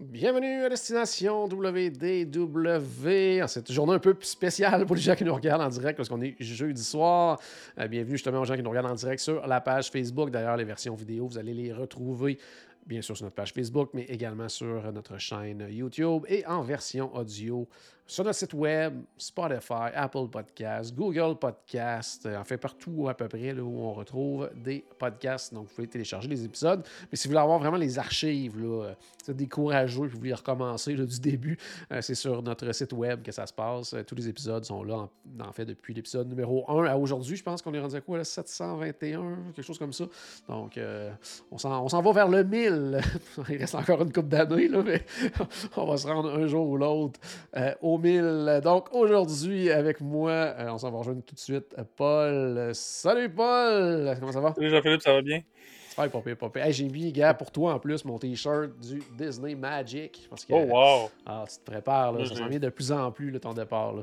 Bienvenue à Destination WDW. En cette journée un peu spéciale pour les gens qui nous regardent en direct parce qu'on est jeudi soir. Euh, bienvenue justement aux gens qui nous regardent en direct sur la page Facebook. D'ailleurs, les versions vidéo, vous allez les retrouver bien sûr sur notre page Facebook, mais également sur notre chaîne YouTube et en version audio sur notre site web, Spotify, Apple Podcasts, Google Podcasts, euh, en fait partout à peu près là, où on retrouve des podcasts. Donc, vous pouvez télécharger les épisodes. Mais si vous voulez avoir vraiment les archives, là, euh, des courageux, puis vous voulez recommencer du début, euh, c'est sur notre site web que ça se passe. Euh, tous les épisodes sont là, en, fait, depuis l'épisode numéro 1 à aujourd'hui. Je pense qu'on est rendu à quoi, là, 721, quelque chose comme ça. Donc, euh, on s'en va vers le 1000. Il reste encore une coupe d'années, mais on va se rendre un jour ou l'autre euh, au 1000. Donc, aujourd'hui, avec moi, euh, on s'en va rejoindre tout de suite euh, Paul. Salut, Paul! Comment ça va? Salut Jean-Philippe, ça va bien? Super, pas pire, pas pire. Hey, j'ai mis, gars, pour toi en plus, mon t-shirt du Disney Magic. Parce que, Oh wow! ah, tu te prépares, là, ça s'en vient de plus en plus, là, ton départ. Là.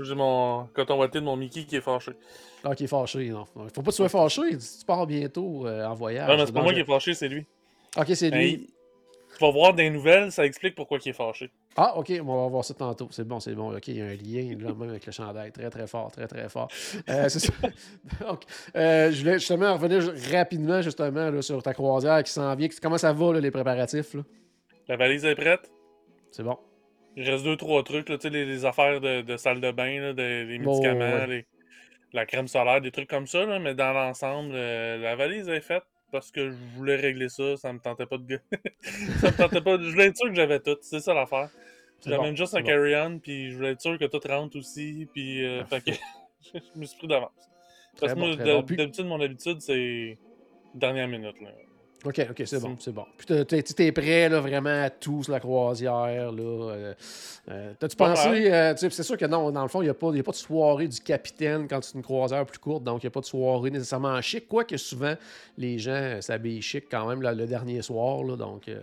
J'ai mon coton watté de mon Mickey qui est fâché. Ah, qui est fâché, non. Faut pas que tu sois fâché, tu pars bientôt euh, en voyage. non, mais c'est pas moi qui est fâché, c'est lui. Ok, c'est lui. Hey, tu vas voir des nouvelles, ça explique pourquoi il est fâché. Ah, ok, on va voir ça tantôt. C'est bon, c'est bon. Ok, il y a un lien là, même avec le chandail. Très, très fort, très, très fort. Euh, c'est ça. Donc, euh, je voulais justement revenir rapidement justement là, sur ta croisière qui s'en vient. Comment ça va, là, les préparatifs? là? La valise est prête. C'est bon. Il reste deux, trois trucs, là, tu sais, les, les affaires de, de salle de bain, là, de- les Bon, médicaments, ouais. les- la crème solaire, des trucs comme ça, là, mais dans l'ensemble, euh, la valise est faite parce que je voulais régler ça, ça me tentait pas de... ça me tentait pas... de- Je voulais être sûr que j'avais tout, c'est ça l'affaire. J'amène bon, juste un bon. carry-on, puis je voulais être sûr que tout rentre aussi, puis euh, fait que je me suis pris d'avance. Parce que bon, bon. D'habitude, mon habitude, c'est dernière minute. Là. OK, OK, c'est bon, C'est- bon. Puis t'es- t'es t'es prêt là, vraiment à tout sur la croisière. là. euh, euh, T'as-tu Pas pensé, euh, tu sais, c'est sûr que non, dans le fond, il n'y a, a pas de soirée du capitaine quand c'est une croisière plus courte, donc il n'y a pas de soirée nécessairement chic, quoique souvent les gens s'habillent chic quand même là, le dernier soir. Là, donc, euh,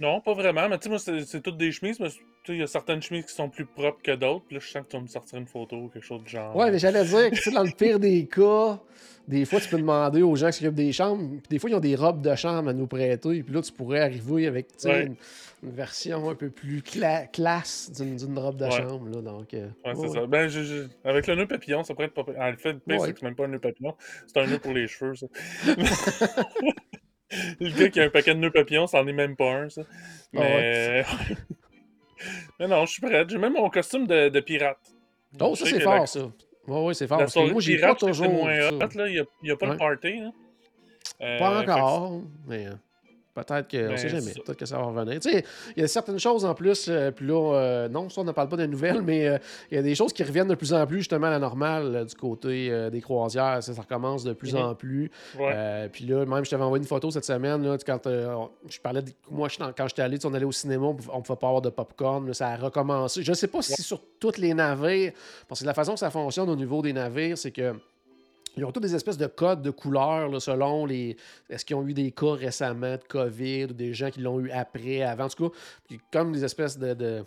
Non, pas vraiment, mais tu sais, moi, c'est toutes des chemises, mais tu il y a certaines chemises qui sont plus propres que d'autres, puis là, je sens que tu vas me sortir une photo ou quelque chose du genre. Ouais, mais j'allais dire que dans le pire des cas, des fois, tu peux demander aux gens qui s'occupent des chambres, puis des fois, ils ont des robes de chambre à nous prêter, puis là, tu pourrais arriver avec Ouais. une, une version un peu plus cla- classe d'une robe de Ouais. chambre. Là, donc, euh, Ouais, c'est ça. Ben, je- je- avec le nœud papillon, ça pourrait être pas. le fait de c'est même pas un nœud papillon, c'est un nœud pour les cheveux, ça. le gars qui a un paquet de nœuds papillons, c'en est même pas un, ça. Ah Mais. mais non, je suis prêt. J'ai même mon costume de, de pirate. Oh, ça, c'est fort, la- ça. Oui, oui, c'est fort. La Parce que soirée moi, j'ai pas pirate, c'est toujours. moins hot, là. Il n'y a, pas Ouais. le party, là. Euh, Pas fait que encore, mais euh, peut-être que. on Ben, sait jamais. Peut-être que ça va revenir. Tu sais, il y a certaines choses en plus. euh, puis là, euh, non, ça, on ne parle pas des nouvelles, mais euh, il y a des choses qui reviennent de plus en plus, justement, à la normale euh, du côté euh, des croisières. Ça, ça recommence de plus Mhm. en plus. Ouais. Euh, puis là, même, je t'avais envoyé une photo cette semaine. Là, quand je parlais de. Moi, je- quand j'étais allé, tu on allait au cinéma, on on pouvait pas avoir de popcorn. là, ça a recommencé. Je ne sais pas si sur tous les navires, parce que la façon que ça fonctionne au niveau des navires, c'est que. Ils ont tous des espèces de codes de couleurs selon les. Est-ce qu'ils ont eu des cas récemment de COVID ou des gens qui l'ont eu après, avant. En tout cas, comme des espèces de-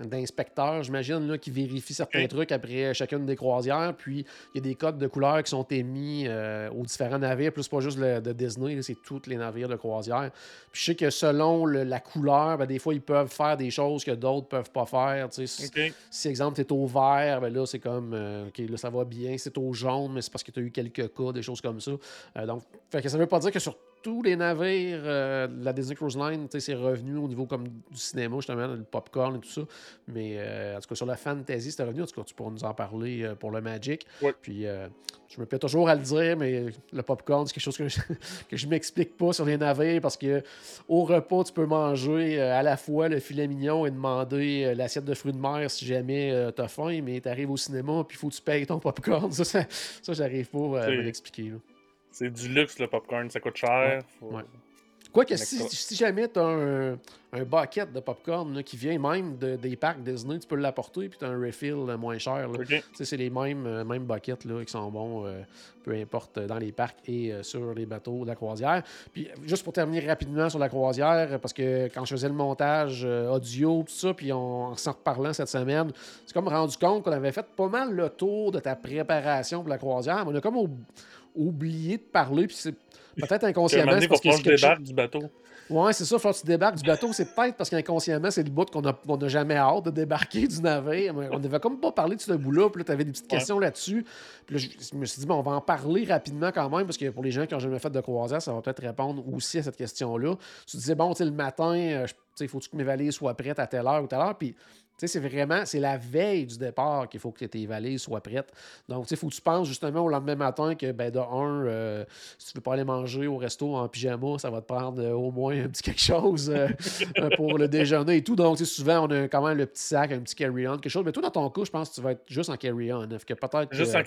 d'inspecteurs, j'imagine, là, qui vérifient certains trucs après chacune des croisières. Puis il y a des codes de couleurs qui sont émis euh, aux différents navires. Plus pas juste le, de Disney, là, c'est tous les navires de croisière. Puis je sais que selon le- la couleur, ben, des fois, ils peuvent faire des choses que d'autres peuvent pas faire. tu. Ok. Si, exemple, tu es au vert, ben là, c'est comme, euh, OK, là, ça va bien. Si t'es au jaune, mais c'est parce que tu as eu quelques cas, des choses comme ça. Euh, donc, fait que ça veut pas dire que sur tous les navires euh, de la Disney Cruise Line, tu c'est revenu au niveau comme du cinéma, justement, le popcorn et tout ça. Mais euh, en tout cas, sur la fantasy, c'était revenu. En tout cas, tu pourras nous en parler euh, pour le Magic. Ouais. Puis, euh, je me plais toujours à le dire, mais le popcorn, c'est quelque chose que je, que je m'explique pas sur les navires parce que au repas, tu peux manger à la fois le filet mignon et demander l'assiette de fruits de mer si jamais euh, t'as faim, mais t'arrives au cinéma puis il faut que tu payes ton popcorn. Ça, ça, ça, j'arrive pas à C'est- me l'expliquer. C'est du luxe, le popcorn. Ça coûte cher. Faut- Ouais. Quoique, si, si jamais tu as un, un, bucket de popcorn qui vient même de, des parcs Disney, tu peux l'apporter puis tu as un refill moins cher. C'est les mêmes, euh, mêmes buckets là, qui sont bons, euh, peu importe, dans les parcs et euh, sur les bateaux de la croisière. Puis juste pour terminer rapidement sur la croisière, parce que quand je faisais le montage audio, tout ça, puis on, en s'en reparlant cette semaine, c'est comme rendu compte qu'on avait fait pas mal le tour de ta préparation pour la croisière. Mais on a comme oublié de parler, puis c'est Peut-être inconsciemment. C'est parce que je débarque du bateau. Ouais, c'est ça. Faut que tu débarques du bateau. C'est peut-être parce qu'inconsciemment, c'est le bout qu'on n'a jamais hâte de débarquer du navire. On devait comme pas parler de ce bout-là. Puis là, tu avais des petites questions là-dessus. Puis là, je me suis dit, bon, on va en parler rapidement quand même, parce que pour les gens qui n'ont jamais fait de croisière, ça va peut-être répondre aussi à cette question-là. Tu disais, bon, tu le matin, euh, il faut que mes valises soient prêtes à telle heure ou telle heure. Puis c'est vraiment, c'est la veille du départ qu'il faut que tes valises soient prêtes. Donc, il faut que tu penses justement au lendemain matin que, ben, de un, euh, si tu veux pas aller manger au resto en pyjama, ça va te prendre euh, au moins un petit quelque chose euh, pour le déjeuner et tout. Donc, souvent, on a quand même le petit sac, un petit carry-on, quelque chose. Mais toi, dans ton cas, je pense que tu vas être juste en carry-on. peut-être. Juste en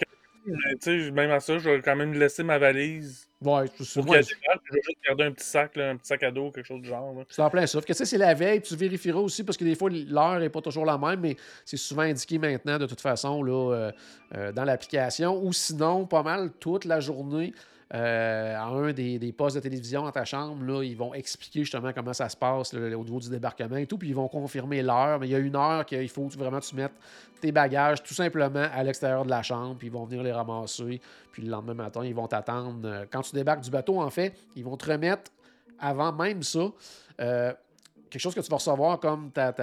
même à ça, je vais quand même laisser ma valise. Ouais, je suis je vais juste garder un petit sac, un petit sac à dos, quelque chose du genre. C'est en plein ça. que c'est la veille, tu vérifieras aussi parce que des fois, l'heure n'est pas toujours la même, mais c'est souvent indiqué maintenant de toute façon là, euh, euh, dans l'application. Ou sinon, pas mal toute la journée. Euh, à un des, postes de télévision dans ta chambre, là, ils vont expliquer justement comment ça se passe au niveau du débarquement et tout, puis ils vont confirmer l'heure. Mais il y a une heure qu'il faut vraiment que tu mettes tes bagages tout simplement à l'extérieur de la chambre, puis ils vont venir les ramasser. Puis le lendemain matin, ils vont t'attendre. Quand tu débarques du bateau, en fait, ils vont te remettre avant même ça. Euh, quelque chose que tu vas recevoir comme ta,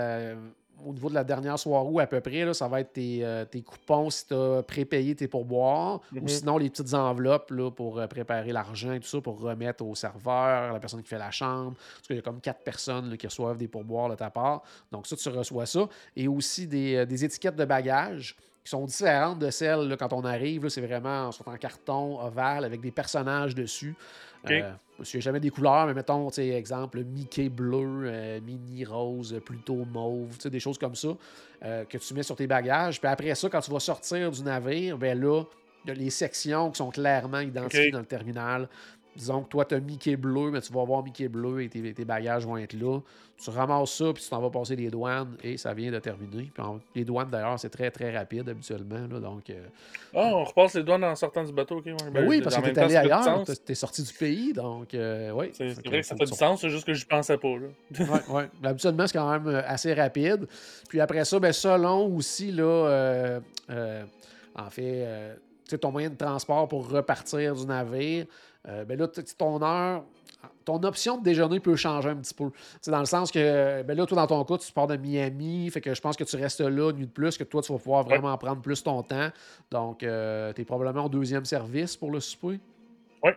au niveau de la dernière soirée à peu près, là, ça va être tes, euh, coupons si tu as prépayé tes pourboires ou mhm. sinon les petites enveloppes là, pour euh, préparer l'argent et tout ça pour remettre au serveur, la personne qui fait la chambre. Parce qu'il y a comme quatre personnes qui reçoivent des pourboires de ta part. Donc ça, tu reçois ça. Et aussi des, des étiquettes de bagages qui sont différentes de celles quand on arrive. C'est vraiment en carton ovale avec des personnages dessus. Euh, je n'ai jamais des couleurs, mais mettons, exemple, Mickey bleu, euh, Mini rose, plutôt mauve, des choses comme ça euh, que tu mets sur tes bagages. Puis après ça, quand tu vas sortir du navire, ben là, il y a les sections qui sont clairement identifiées dans le terminal. Disons que toi, tu as Mickey bleu, mais tu vas voir Mickey bleu et tes, bagages vont être là. Tu ramasses ça, puis tu t'en vas passer les douanes et ça vient de terminer. Puis les douanes, d'ailleurs, c'est très, très rapide habituellement. Là, donc, euh, Ah, on repasse les douanes en sortant du bateau. Ben, ben oui, parce que tu es allé ailleurs. Tu es sorti du pays. Donc, euh, oui. C'est vrai que ça fait du sens, c'est juste que je pensais pas. Oui, oui. habituellement, c'est quand même euh, assez rapide. Puis après ça, ben, selon aussi, là, en fait, ton moyen de transport pour repartir du navire. Euh, ben là, ton heure, ton option de déjeuner peut changer un petit peu. C'est dans le sens que, ben là, toi, dans ton cas, tu pars de Miami, fait que je pense que tu restes là une nuit de plus, que toi, tu vas pouvoir vraiment prendre plus ton temps. Donc, euh, tu es probablement au deuxième service pour le souper. Oui.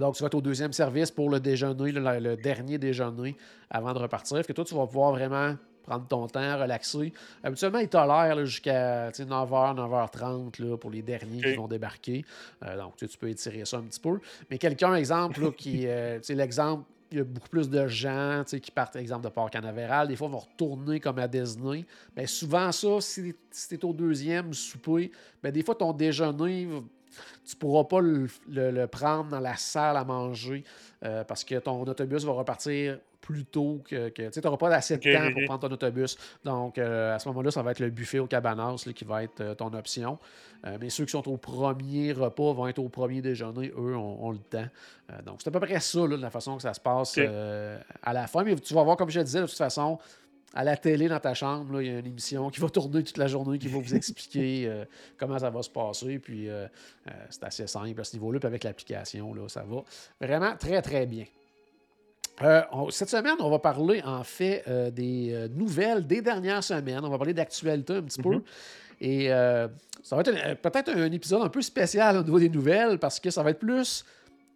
Donc, tu vas être au deuxième service pour le déjeuner, le, le dernier déjeuner avant de repartir. Fait que toi, tu vas pouvoir vraiment prendre ton temps, relaxer. Habituellement, ils tolèrent jusqu'à 9h, 9h30 pour les derniers qui vont débarquer. Euh, donc, tu peux étirer ça un petit peu. Mais quelqu'un, exemple, qui. Euh, l'exemple il y a beaucoup plus de gens qui partent, exemple, de Port Canaveral. Des fois, vont retourner comme à Disney. Mais souvent, ça, si, tu es au deuxième souper, ben, des fois, ton déjeuner, tu ne pourras pas le, prendre dans la salle à manger euh, parce que ton autobus va repartir plus tôt que. tu n'auras pas assez de temps pour prendre ton autobus. Donc, euh, à ce moment-là, ça va être le buffet au cabanas qui va être euh, ton option. Euh, mais ceux qui sont au premier repas vont être au premier déjeuner. Eux ont, le temps. donc, c'est à peu près ça, de la façon que ça se passe à la fin. Mais tu vas voir, comme je disais, de toute façon, à la télé dans ta chambre, il y a une émission qui va tourner toute la journée, qui va vous expliquer comment ça va se passer. Puis c'est assez simple à ce niveau-là. Puis avec l'application, ça va vraiment très, très bien. Euh, cette semaine, on va parler en fait euh, des euh, nouvelles des dernières semaines. On va parler d'actualité un petit peu. Mhm. Et ça va être peut-être un épisode un peu spécial au niveau des nouvelles parce que ça va être plus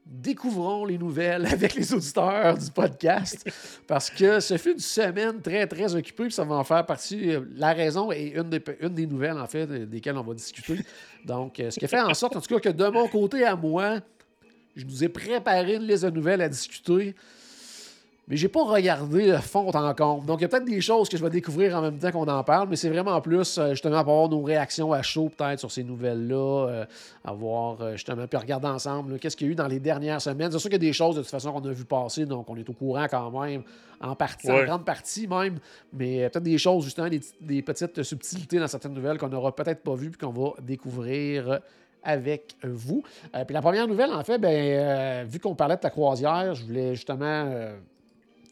découvrons les nouvelles avec les auditeurs du podcast parce que ce fut une semaine très, très occupée puis ça va en faire partie. La raison est une des, une des nouvelles, en fait, desquelles on va discuter. Donc, ce qui fait en sorte, en tout cas, que de mon côté à moi, je nous ai préparé une liste de nouvelles à discuter. Mais j'ai pas regardé le fond en compte. Donc, il y a peut-être des choses que je vais découvrir en même temps qu'on en parle, mais c'est vraiment plus, euh, justement, pour avoir nos réactions à chaud, peut-être, sur ces nouvelles-là, euh, avoir, euh, justement, puis regarder ensemble, qu'est-ce qu'il y a eu dans les dernières semaines. C'est sûr qu'il y a des choses, de toute façon, qu'on a vu passer, donc on est au courant quand même, en partie, en grande partie même, mais peut-être des choses, justement, des, petites subtilités dans certaines nouvelles qu'on n'aura peut-être pas vues, puis qu'on va découvrir avec vous. puis la première nouvelle, en fait, ben, vu qu'on parlait de ta croisière, je voulais justement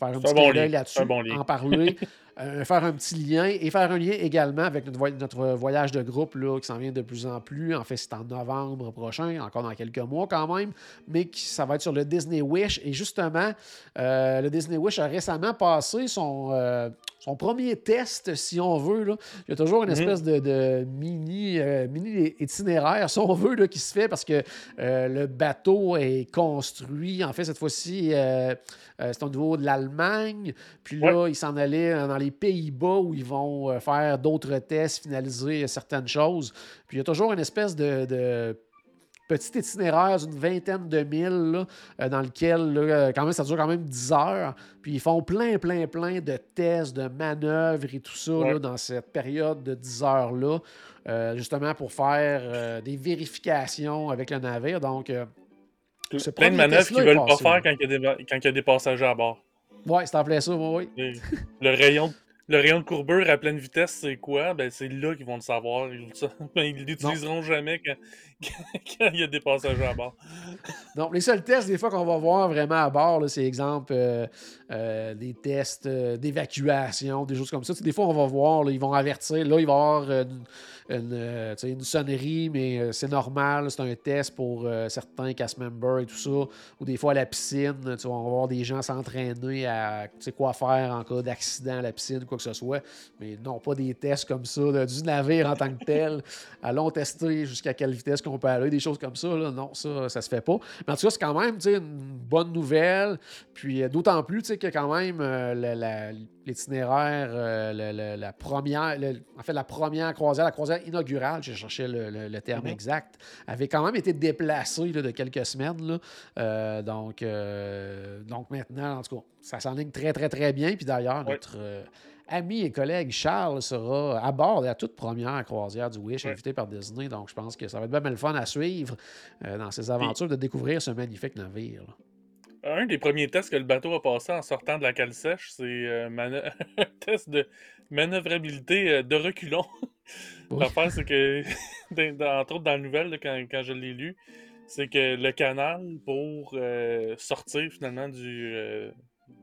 faire un petit bon là-dessus, en parler, euh, faire un petit lien et faire un lien également avec notre, voyage de groupe là, qui s'en vient de plus en plus. En fait, c'est en novembre prochain, encore dans quelques mois quand même, mais qui, ça va être sur le Disney Wish. Et justement, euh, le Disney Wish a récemment passé son, euh, son premier test, si on veut. Là. Il y a toujours une mhm. espèce de, mini, mini itinéraire, si on veut, là, qui se fait parce que le bateau est construit. En fait, cette fois-ci, c'est au niveau de l'Allemagne. Puis là, il s'en allait dans les Pays-Bas où ils vont euh, faire d'autres tests, finaliser certaines choses. Puis il y a toujours une espèce de, petit itinéraire d'une vingtaine de milles euh, dans lequel euh, quand même, ça dure quand même 10 heures. Puis ils font plein, plein, plein de tests, de manœuvres et tout ça dans cette période de 10 heures-là, justement pour faire des vérifications avec le navire. Donc, plein de manœuvres qu'ils ne veulent pas faire quand il, y a des, quand il y a des passagers à bord. Ouais, c'est en plein ça, oui. Le rayon, le rayon de courbure à pleine vitesse, c'est quoi? Ben, c'est là qu'ils vont le savoir. Ils ne l'utiliseront jamais quand, quand, il y a des passagers à bord. Donc, les seuls tests, des fois, qu'on va voir vraiment à bord, c'est exemple euh, euh, des tests euh, d'évacuation, des choses comme ça. des fois, on va voir, ils vont avertir. Là, il va y avoir une, une sonnerie, mais c'est normal, c'est un test pour certains cast members et tout ça. Ou des fois à la piscine, tu vas voir des gens s'entraîner à quoi faire en cas d'accident à la piscine, quoi que ce soit. Mais non, pas des tests comme ça, du navire en tant que tel. Allons tester jusqu'à quelle vitesse qu'on peut aller, des choses comme ça. Non, ça, ça se fait pas. Mais en tout cas, c'est quand même une bonne nouvelle. Puis d'autant plus que quand même l'itinéraire, la, première, en fait, la première croisière, la croisière inaugurale, j'ai cherché le, terme mhm. exact, avait quand même été déplacé de quelques semaines. Là. Euh, donc, euh, donc maintenant, en tout cas, ça s'enligne très, très, très bien. Puis d'ailleurs, notre euh, ami et collègue Charles sera à bord de la toute première croisière du Wish, invité par Disney. Donc, je pense que ça va être bien le fun à suivre dans ses aventures de découvrir ce magnifique navire. Un des premiers tests que le bateau a passé en sortant de la cale sèche, c'est un test de manœuvrabilité de reculons. L'affaire, c'est que, entre autres dans la nouvelle, quand, je l'ai lu, c'est que le canal pour euh, sortir finalement euh,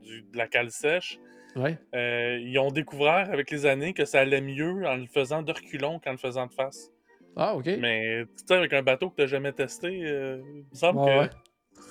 du, de la cale sèche, euh, ils ont découvert avec les années que ça allait mieux en le faisant de reculons qu'en le faisant de face. Ah, ok. Mais tu sais, avec un bateau que tu n'as jamais testé, il me semble que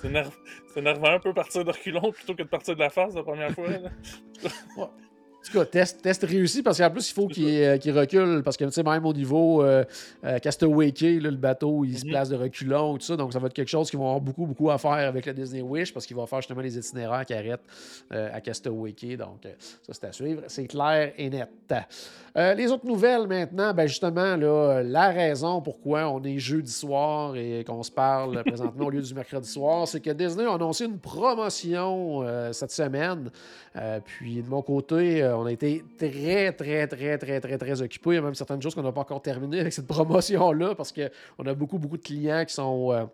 c'est énervant un peu partir de reculons plutôt que de partir de la face la première fois. En tout cas, test, test réussi parce qu'en plus, il faut qu'il euh, recule parce que, tu sais, même au niveau euh, euh Castaway le bateau, il se mhm. place de reculons, tout ça. Donc, ça va être quelque chose qui va avoir beaucoup, beaucoup à faire avec le Disney Wish parce qu'il va faire justement les itinéraires qui arrêtent euh, à Castaway Donc, ça, c'est à suivre. C'est clair et net. les autres nouvelles maintenant, ben justement, là, la raison pourquoi on est jeudi soir et qu'on se parle présentement au lieu du mercredi soir, c'est que Disney a annoncé une promotion cette semaine. puis, de mon côté, on a été très, très, très, très, très, très occupés. Il y a même certaines choses qu'on n'a pas encore terminées avec cette promotion-là parce qu'on a beaucoup, beaucoup de clients qui sont. Euh,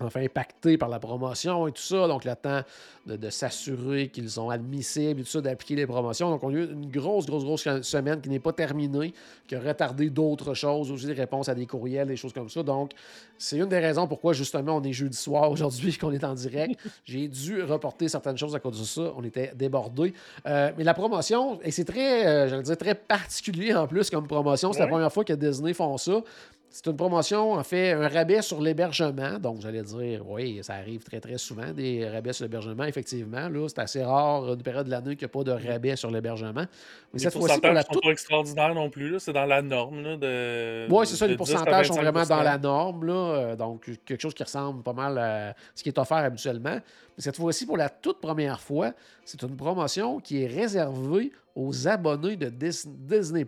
enfin impactés par la promotion et tout ça. Donc, le temps de, s'assurer qu'ils sont admissibles et tout ça, d'appliquer les promotions. Donc, on a eu une grosse, grosse, grosse semaine qui n'est pas terminée, qui a retardé d'autres choses, aussi des réponses à des courriels, des choses comme ça. Donc, c'est une des raisons pourquoi, justement, on est jeudi soir aujourd'hui, qu'on est en direct. J'ai dû reporter certaines choses à cause de ça. On était débordés. Euh, mais la promotion, et c'est très, euh, j'allais dire, très particulier en plus comme promotion. C'est la première fois que Disney font ça. C'est une promotion, en fait, un rabais sur l'hébergement. Donc, j'allais dire, oui, ça arrive très, très souvent, des rabais sur l'hébergement, effectivement. Là, c'est assez rare, une période de l'année, qu'il n'y a pas de rabais sur l'hébergement. Mais cette fois-ci, pour la sont pas extraordinaires non plus. C'est dans la norme. Là, de, oui, c'est ça, les pourcentages sont vraiment dans la norme. Là, euh, donc, quelque chose qui ressemble pas mal à ce qui est offert habituellement. Cette fois-ci, pour la toute première fois, c'est une promotion qui est réservée aux abonnés de Disney+.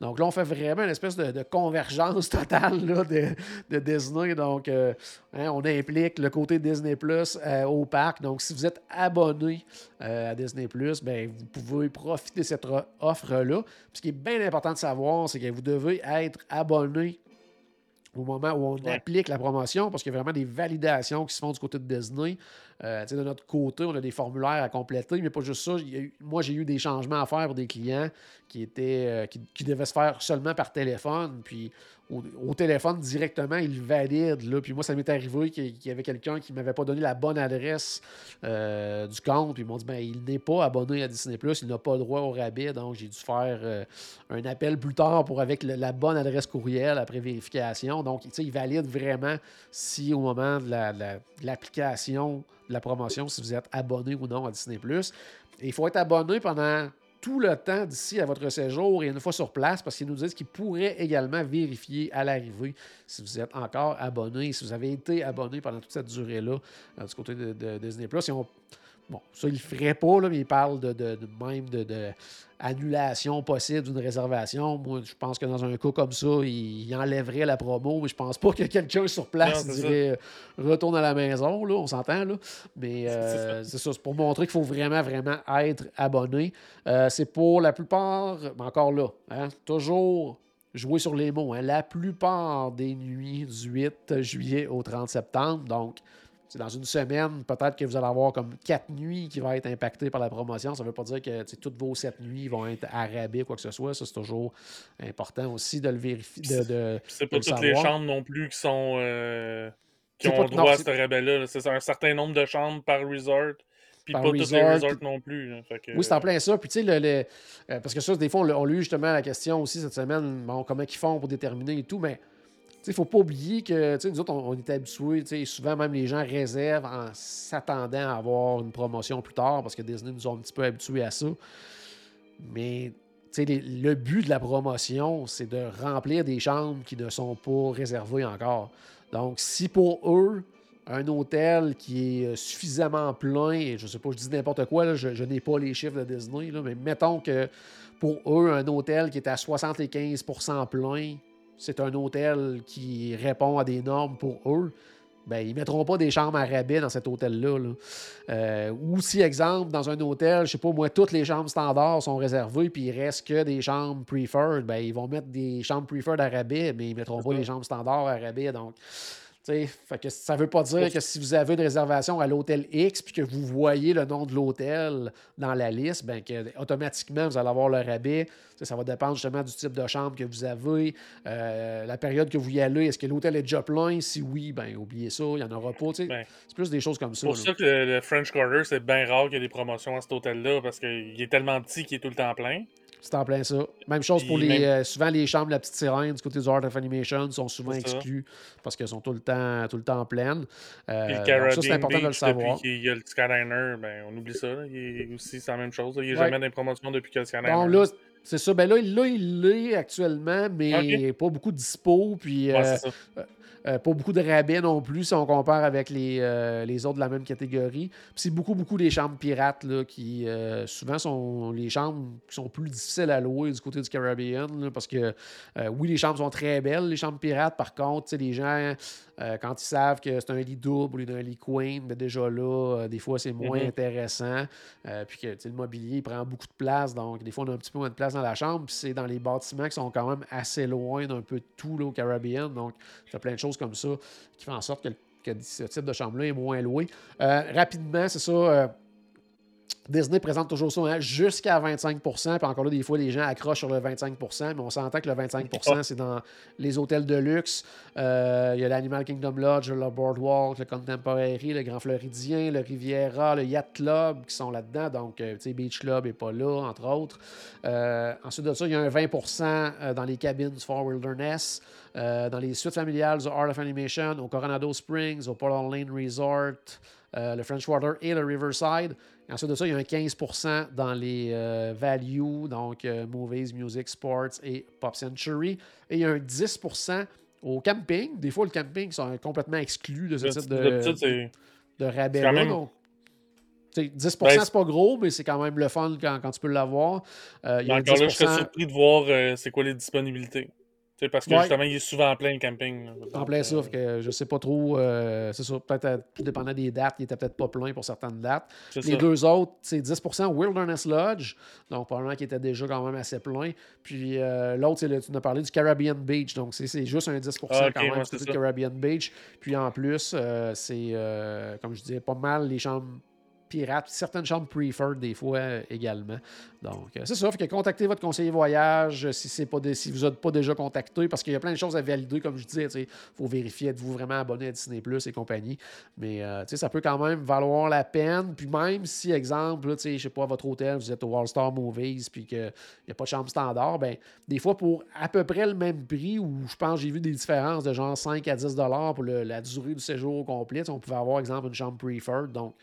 Donc là, on fait vraiment une espèce de, convergence totale de, Disney. Donc, euh, hein, on implique le côté Disney+, euh, au parc. Donc, si vous êtes abonné euh, à Disney+, ben, vous pouvez profiter de cette offre-là. Ce qui est bien important de savoir, c'est que vous devez être abonné au moment où on applique la promotion, parce qu'il y a vraiment des validations qui se font du côté de Disney. Euh, de notre côté, on a des formulaires à compléter, mais pas juste ça. moi, j'ai eu des changements à faire pour des clients qui, étaient, euh, qui, devaient se faire seulement par téléphone. Puis au, téléphone directement, il valide. Là. Puis moi, ça m'est arrivé qu'il y avait quelqu'un qui ne m'avait pas donné la bonne adresse euh, du compte. Puis ils m'ont dit ben, il n'est pas abonné à Disney, il n'a pas le droit au rabais. Donc j'ai dû faire euh, un appel plus tard pour avec la bonne adresse courriel après vérification. Donc, il valide vraiment si au moment de l'application de la promotion, si vous êtes abonné ou non à Disney. Et il faut être abonné pendant tout le temps d'ici à votre séjour et une fois sur place parce qu'ils nous disent qu'ils pourraient également vérifier à l'arrivée si vous êtes encore abonné, si vous avez été abonné pendant toute cette durée-là euh, du côté de, Plus. Bon, ça, il ne le ferait pas, là, mais il parle de, de, même de, annulation possible d'une réservation. Moi, je pense que dans un cas comme ça, il, enlèverait la promo, mais je pense pas que quelqu'un sur place dirait euh, retourne à la maison, là, on s'entend, là. Mais euh, c'est ça, c'est pour montrer qu'il faut vraiment, vraiment être abonné. Euh, c'est pour la plupart, mais encore là, hein, toujours jouer sur les mots. Hein, la plupart des nuits du 8 juillet au 30 septembre. Donc, dans une semaine, peut-être que vous allez avoir comme quatre nuits qui vont être impactées par la promotion. Ça ne veut pas dire que toutes vos sept nuits vont être à rabais, quoi que ce soit. Ça, c'est toujours important aussi de le vérifier. De, de, c'est pas toutes les chambres non plus qui sont euh, qui ont droit à ce rabais-là. C'est un certain nombre de chambres par resort. Puis pas tous les resorts non plus. Oui, c'est en plein ça. Puis tu sais, le, le euh, parce que ça, des fois, on, on, a eu justement la question aussi cette semaine, bon, comment ils font pour déterminer et tout, mais il ne faut pas oublier que nous autres, on, est habitués, souvent même les gens réservent en s'attendant à avoir une promotion plus tard parce que Disney nous ont un petit peu habitués à ça. Mais le but de la promotion, c'est de remplir des chambres qui ne sont pas réservées encore. Donc, si pour eux, un hôtel qui est suffisamment plein, et je sais pas, je dis n'importe quoi, je, n'ai pas les chiffres de Disney, mais mettons que pour eux, un hôtel qui est à 75% plein, c'est un hôtel qui répond à des normes pour eux, ben, ils ne mettront pas des chambres à rabais dans cet hôtel-là. Euh, ou si, exemple, dans un hôtel, je ne sais pas, moi, toutes les chambres standards sont réservées, puis il reste que des chambres preferred, ben, ils vont mettre des chambres preferred à rabais, mais ils ne mettront pas les chambres standards à rabais. Donc, fait que ça ne veut pas dire que si vous avez une réservation à l'hôtel X puis que vous voyez le nom de l'hôtel dans la liste, ben que automatiquement vous allez avoir le rabais. ça va dépendre justement du type de chambre que vous avez, euh, la période que vous y allez. Est-ce que l'hôtel est déjà plein? Si oui, ben oubliez ça, il n'y en aura pas. Ben, c'est plus des choses comme ça. C'est pour ça que le, French Quarter, c'est bien rare qu'il y ait des promotions à cet hôtel-là parce qu'il est tellement petit qu'il est tout le temps plein. C'est en plein ça. Même chose pour les. Euh, souvent, les chambres de la petite sirène du côté du Art of Animation sont souvent exclus parce qu'elles sont tout le temps, tout le temps pleines. Euh, ça, c'est important de le savoir. Depuis qu'il y a le Skyliner, ben, on oublie ça. Il est aussi, c'est la même chose. Il n'y a jamais d'impromotion depuis que le Skyliner. Bon, là, c'est ça. Ben là, là il l'est actuellement, mais pas beaucoup de dispo. Puis, euh, euh, pas beaucoup de rabais non plus si on compare avec les, euh, autres de la même catégorie. c'est beaucoup, beaucoup des chambres pirates qui euh, souvent sont les chambres qui sont plus difficiles à louer du côté du Caribbean. parce que oui, les chambres sont très belles, les chambres pirates. Par contre, les gens euh, quand ils savent que c'est un lit double au lieu d'un lit queen, mais déjà là, euh, des fois, c'est moins mhm. intéressant. Euh, puis que le mobilier il prend beaucoup de place, donc des fois, on a un petit peu moins de place dans la chambre. Puis c'est dans les bâtiments qui sont quand même assez loin d'un peu de tout là, au Caribbean. Donc, il y a plein de choses comme ça qui font en sorte que, que ce type de chambre-là est moins loué. rapidement, c'est ça Disney présente toujours ça hein, jusqu'à 25% Puis encore là, des fois, les gens accrochent sur le 25% mais on s'entend que le 25% c'est dans les hôtels de luxe. Euh, il y a l'Animal Kingdom Lodge, le Boardwalk, le Contemporary, le Grand Floridien, le Riviera, le Yacht Club qui sont là-dedans. Donc, euh, tu sais, Beach Club n'est pas là, entre autres. Euh, ensuite de ça, il y a un 20% dans les cabines du Fort Wilderness. dans les suites familiales du Art of Animation, au Coronado Springs, au Portal Lane Resort, le French Water et le Riverside. Ensuite de ça, il y a un 15% dans les euh, values, donc euh, movies, music, sports et pop century. Et il y a un 10% au camping. Des fois, le camping sont complètement exclus de ce type de. de rabais. Même- donc, tu sais, 10 Ben, c'est pas gros, mais c'est quand même le fun quand, quand tu peux l'avoir. Euh, encore là, je serais 10% surpris de voir euh, c'est quoi les disponibilités. Sais, parce que Ouais. justement, il est souvent en plein le camping. là. En plein fait que je sais pas trop. euh, c'est ça, peut-être tout dépendant des dates, il était peut-être pas plein pour certaines dates. Les ça. deux autres, c'est 10% Wilderness Lodge, donc probablement qui était déjà quand même assez plein. Puis euh, l'autre, c'est tu nous as parlé du Caribbean Beach, donc c'est juste un 10 Ah, ok, quand même ouais, du c'est du. Caribbean Beach. Puis en plus, euh, c'est, comme je disais, pas mal les chambres certaines chambres preferred des fois euh, également. Donc, euh, c'est ça. Fait que contactez votre conseiller voyage euh, si, vous n'êtes pas déjà contacté, parce qu'il y a plein de choses à valider, comme je disais. Il faut vérifier, êtes-vous vraiment abonné à Disney Plus et compagnie. Mais ça peut quand même valoir la peine. Puis même si, exemple, je sais pas, votre hôtel, vous êtes au All Star Movies, puis qu'il n'y a pas de chambre standard, ben des fois, pour à peu près le même prix, où je pense j'ai vu des différences de genre 5 à 10 dollars pour la durée du séjour au complet, on pouvait avoir, exemple, une chambre preferred. Donc,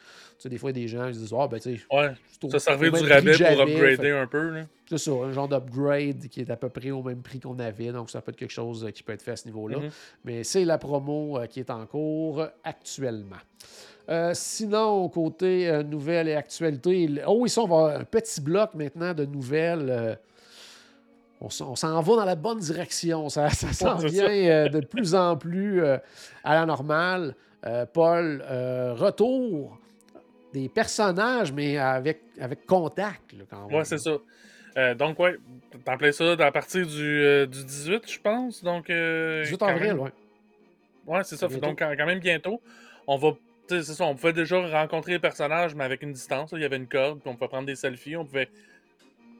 sais, des fois, il y a des gens qui se disent, ah, ben, tu sais, Ouais, ça servait du rabais pour upgrader fait- un peu. Là. c'est ça, un genre d'upgrade qui est à peu près au même prix qu'on avait. Donc, ça peut être quelque chose euh, qui peut être fait à ce niveau-là. Mhm. Mais c'est la promo euh, qui est en cours actuellement. Euh, sinon, côté euh, nouvelles et actualités, il- oh, ici, on va avoir un petit bloc maintenant de nouvelles. euh, on s'en va dans la bonne direction. Ça, ça s'en vient ça. de plus en plus à la normale. Paul, retour des personnages, mais avec, avec contact. là, quand même. Ouais, c'est ça. Euh, donc, ouais, t'en plais ça à partir du, euh, du 18, je pense. Donc, euh, 18 quand avril, même- ouais. Ouais, c'est ça. Bientôt. Donc, quand, quand même bientôt, on va. C'est ça, on pouvait déjà rencontrer les personnages, mais avec une distance. là. Il y avait une corde, puis on pouvait prendre des selfies, on pouvait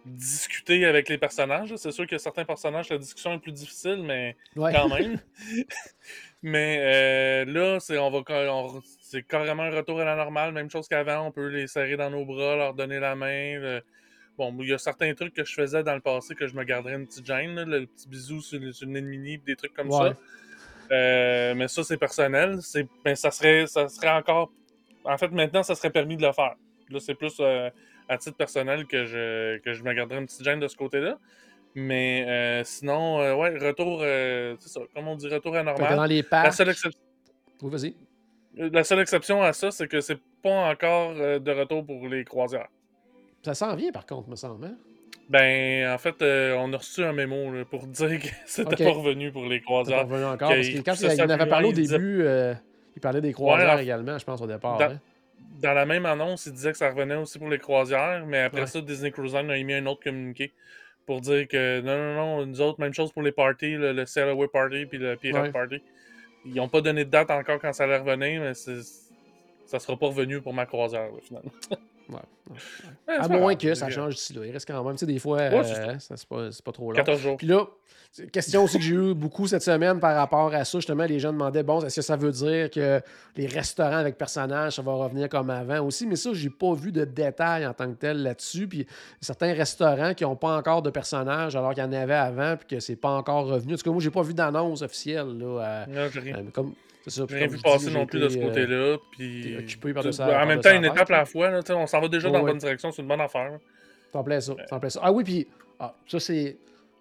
discuter avec les personnages. C'est sûr que certains personnages, la discussion est plus difficile, mais Ouais. quand même. mais euh, là, c'est on va on- c'est carrément un retour à la normale, même chose qu'avant. On peut les serrer dans nos bras, leur donner la main. le- Bon, il y a certains trucs que je faisais dans le passé que je me garderais une petite gêne, là, le petit bisou sur, mini, pis des trucs comme Ouais. ça. Euh, mais ça, c'est personnel. C'est, ben, ça, serait, ça serait encore. En fait, maintenant, ça serait permis de le faire. Là, c'est plus euh, à titre personnel que je, que je me garderais une petite gêne de ce côté-là. Mais euh, sinon, euh, ouais, retour. euh, c'est ça, comme on dit, retour à normal. dans les La parcs. seule, excep- Oui, vas-y. la seule exception à ça, c'est que c'est pas encore de retour pour les croisières. Ça s'en vient, par contre, me semble. hein? Ben, en fait, on a reçu un mémo là, pour dire que c'était pas revenu pour les croisières. revenu encore. que- Parce que quand ça, il, ça en avait parlé au il début, il parlait des croisières Ouais, également, je pense, au départ. Dans- hein. Dans la même annonce, il disait que ça revenait aussi pour les croisières, mais après Ouais. ça, Disney Cruise Line a émis un autre communiqué pour dire que non, non, non, nous autres, même chose pour les parties, le, le Party puis le Pirate Ouais. Party. Ils n'ont pas donné de date encore quand ça allait revenir, mais ça sera pas revenu pour ma croisière, là, finalement. Ouais. Ouais, À moins que ça change d'ici là. Il reste quand même, tu sais, des fois, Ouais, euh, ça, c'est pas, c'est pas trop long. 14 jours. Puis là, c'est une question aussi que j'ai eu beaucoup cette semaine par rapport à ça. Justement, les gens demandaient bon, est-ce que ça veut dire que les restaurants avec personnages, ça va revenir comme avant aussi? Mais ça, j'ai pas vu de détails en tant que tel là-dessus. Puis certains restaurants qui n'ont pas encore de personnages alors qu'il y en avait avant, puis que c'est pas encore revenu. En tout cas, moi, j'ai pas vu d'annonce officielle. Là, à- Non, j'ai rien, euh, comme, c'est ça, rien vu passer non plus de ce euh, côté-là. Puis... occupé par en même temps, une étape à la fois. On s'en va déjà dans la bonne direction, c'est une bonne affaire. là. T'en plais ça. t'en plais ça. Ah oui, puis ah, ça, c'est.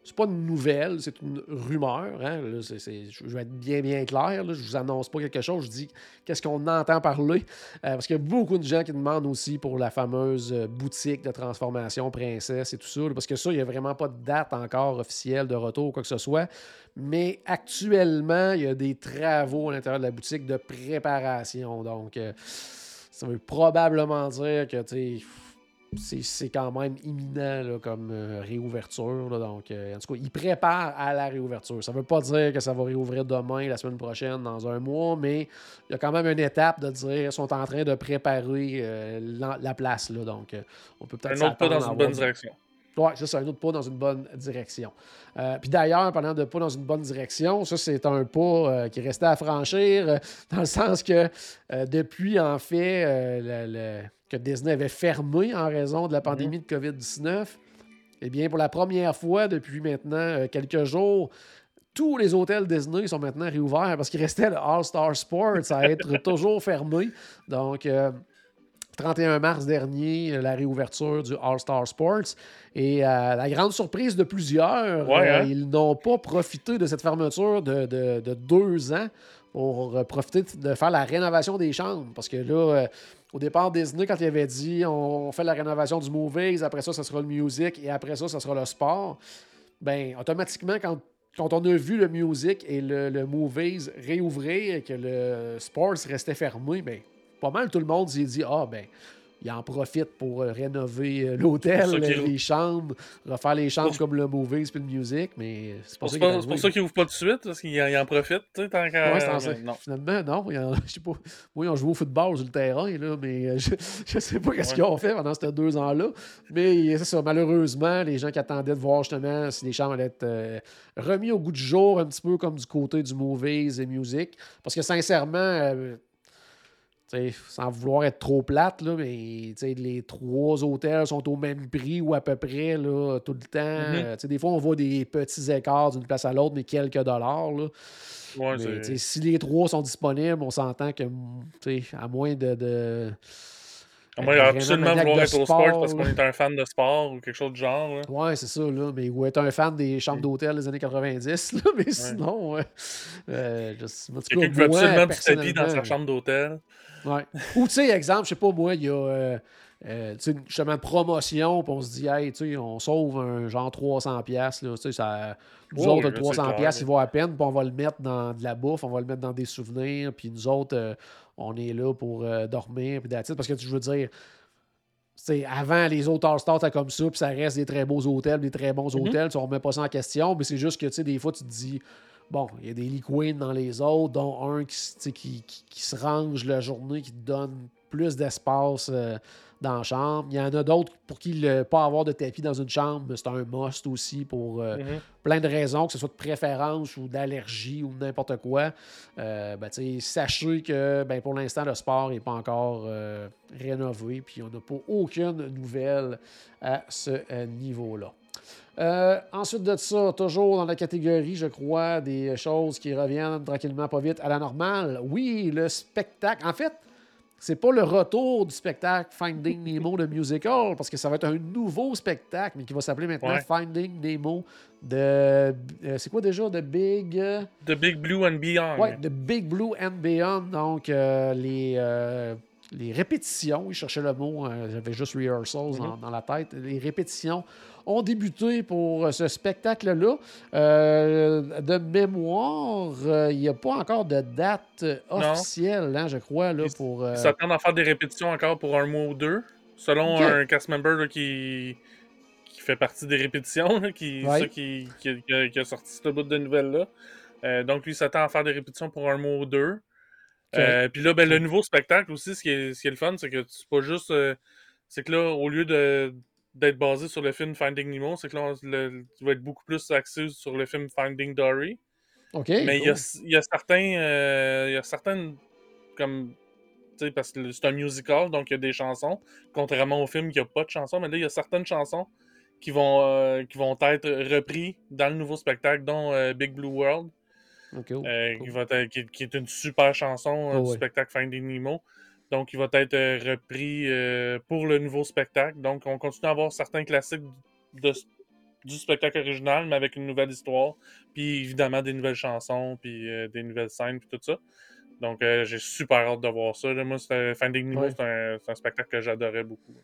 C'est pas une nouvelle, c'est une rumeur. Hein? Là, je vais être bien, bien clair. Là. Je vous annonce pas quelque chose. Je dis qu'est-ce qu'on entend parler. Euh, parce qu'il y a beaucoup de gens qui demandent aussi pour la fameuse euh, boutique de transformation princesse et tout ça. parce que ça, il n'y a vraiment pas de date encore officielle de retour ou quoi que ce soit. Mais actuellement, il y a des travaux à l'intérieur de la boutique de préparation. Donc, euh, ça veut probablement dire que tu c'est quand même imminent là, comme euh, réouverture. là. donc, euh, en tout cas, ils préparent à la réouverture. Ça ne veut pas dire que ça va réouvrir demain, la semaine prochaine, dans un mois, mais il y a quand même une étape de dire qu'ils sont en train de préparer euh, la, la place. Là, donc, on peut peut-être Un autre pas dans une bonne direction. Ouais, ça, c'est un autre pas dans une bonne direction. Euh, Puis d'ailleurs, parlant de pas dans une bonne direction, ça, c'est un pas euh, qui restait à franchir, euh, dans le sens que depuis, en fait, le- le- que Disney avait fermé en raison de la pandémie de COVID-19, eh bien, pour la première fois depuis maintenant quelques jours, tous les hôtels Disney sont maintenant réouverts parce qu'il restait le All-Star Sports à être toujours fermé. Donc, euh, 31 mars dernier, euh, la réouverture du All-Star Sports. Et euh, la grande surprise de plusieurs, Ouais, euh, hein? ils n'ont pas profité de cette fermeture de, de- de deux ans pour profiter de faire la rénovation des chambres. Parce que là, au départ, Disney, quand il avait dit on fait la rénovation du Movies, après ça, ça sera le music et après ça, ça sera le sport, ben automatiquement, quand, quand on a vu le music et le, le movies réouvrir et que le sports restait fermé, ben pas mal tout le monde s'est dit Ah, ben il en profite pour euh, rénover euh, l'hôtel, les, chambres, refaire les chambres comme le movies puis le music, mais c'est pour, ça, pour ça qu'ils ouvrent pas tout de suite, parce qu'ils en, profitent, tu sais, tant qu'à... Ouais, non. Finalement, non, je sais pas, moi, ils ont joué au football sur le terrain, là, mais euh, je, je sais pas qu'est-ce qu'ils ont fait pendant ces deux ans-là, mais c'est ça, malheureusement, les gens qui attendaient de voir justement si les chambres allaient être remis au goût du jour, un petit peu comme du côté du movies et music, parce que sincèrement sans vouloir être trop plate, là, mais les trois hôtels sont au même prix ou à peu près là, tout le temps. Mm-hmm. Euh, des fois, on voit des petits écarts d'une place à l'autre, mais quelques dollars. Là. si les trois sont disponibles, on s'entend que à moins de. de à moins absolument vouloir être au sport parce qu'on est un fan de sport ou quelque chose du genre. Là. Ouais, c'est ça, là. Mais ou être un fan des chambres d'hôtel des années 90, là. Mais sinon, ouais. Euh, Quelqu'un qui veut absolument tapis dans sa chambre d'hôtel. Ouais. Ou, tu sais, exemple, je sais pas, moi, il y a euh, euh, justement une promotion, puis on se dit, hey, tu sais, on sauve un genre 300$, là, tu sais, ça. Nous autres, le 300$, il va à peine, puis on va le mettre dans de la bouffe, on va le mettre dans des souvenirs, puis nous autres, euh, on est là pour dormir, puis Parce que je veux dire, c'est avant, les autres All-Stars, étaient comme ça, puis ça reste des très beaux hôtels, des très bons mm-hmm. hôtels, tu remet pas ça en question, mais c'est juste que, tu sais, des fois, tu te dis, Bon, il y a des liquids dans les autres, dont un qui, qui, qui, se range la journée, qui te donne plus d'espace euh, dans la chambre. Il y en a d'autres pour qui ne pas avoir de tapis dans une chambre, c'est un must aussi pour euh, mm-hmm. plein de raisons, que ce soit de préférence ou d'allergie ou n'importe quoi. Euh, ben, sachez que ben, pour l'instant, le sport n'est pas encore rénové, puis on n'a pas aucune nouvelle à ce niveau-là. Euh, ensuite de ça, toujours dans la catégorie, je crois, des choses qui reviennent tranquillement pas vite à la normale. Oui, le spectacle. En fait, c'est pas le retour du spectacle Finding Nemo de musical, parce que ça va être un nouveau spectacle, mais qui va s'appeler maintenant Finding Nemo de. Euh, c'est quoi déjà? The Big. The Big Blue and Beyond. Oui, The Big Blue and Beyond. Donc, euh, les. les répétitions, il cherchait le mot, j'avais juste rehearsals mm-hmm. dans, la tête. Les répétitions ont débuté pour euh, ce spectacle-là. Euh, de mémoire, euh, il n'y a pas encore de date officielle, hein, je crois, là, pour... Ils s'attendent à faire des répétitions encore pour un mois ou deux, selon un cast member qui qui fait partie des répétitions, qui, qui, qui, a, sorti ce bout de nouvelles-là. donc, lui, s'attend à faire des répétitions pour un mois ou deux. puis là, ben, le nouveau spectacle aussi, ce qui est, ce qui est le fun, c'est que c'est pas juste. c'est que là, au lieu de, d'être basé sur le film Finding Nemo, c'est que là, tu vas être beaucoup plus axé sur le film Finding Dory. OK. Mais il y, a, y, a, certains. Euh, il y a certaines. Comme. Tu sais, parce que c'est un musical, donc il y a des chansons. Contrairement au film, qui n'y a pas de chansons. Mais là, il y a certaines chansons qui vont, euh, qui vont être reprises dans le nouveau spectacle, dont euh, Big Blue World. qui, va qui, est une super chanson du spectacle Finding Nemo. Donc, il va être euh, repris euh, pour le nouveau spectacle. Donc, on continue à avoir certains classiques du spectacle original, mais avec une nouvelle histoire. Puis, évidemment, des nouvelles chansons, puis euh, des nouvelles scènes, puis tout ça. Donc, j'ai super hâte de voir ça. moi, Finding Nemo, c'est un, spectacle que j'adorais beaucoup.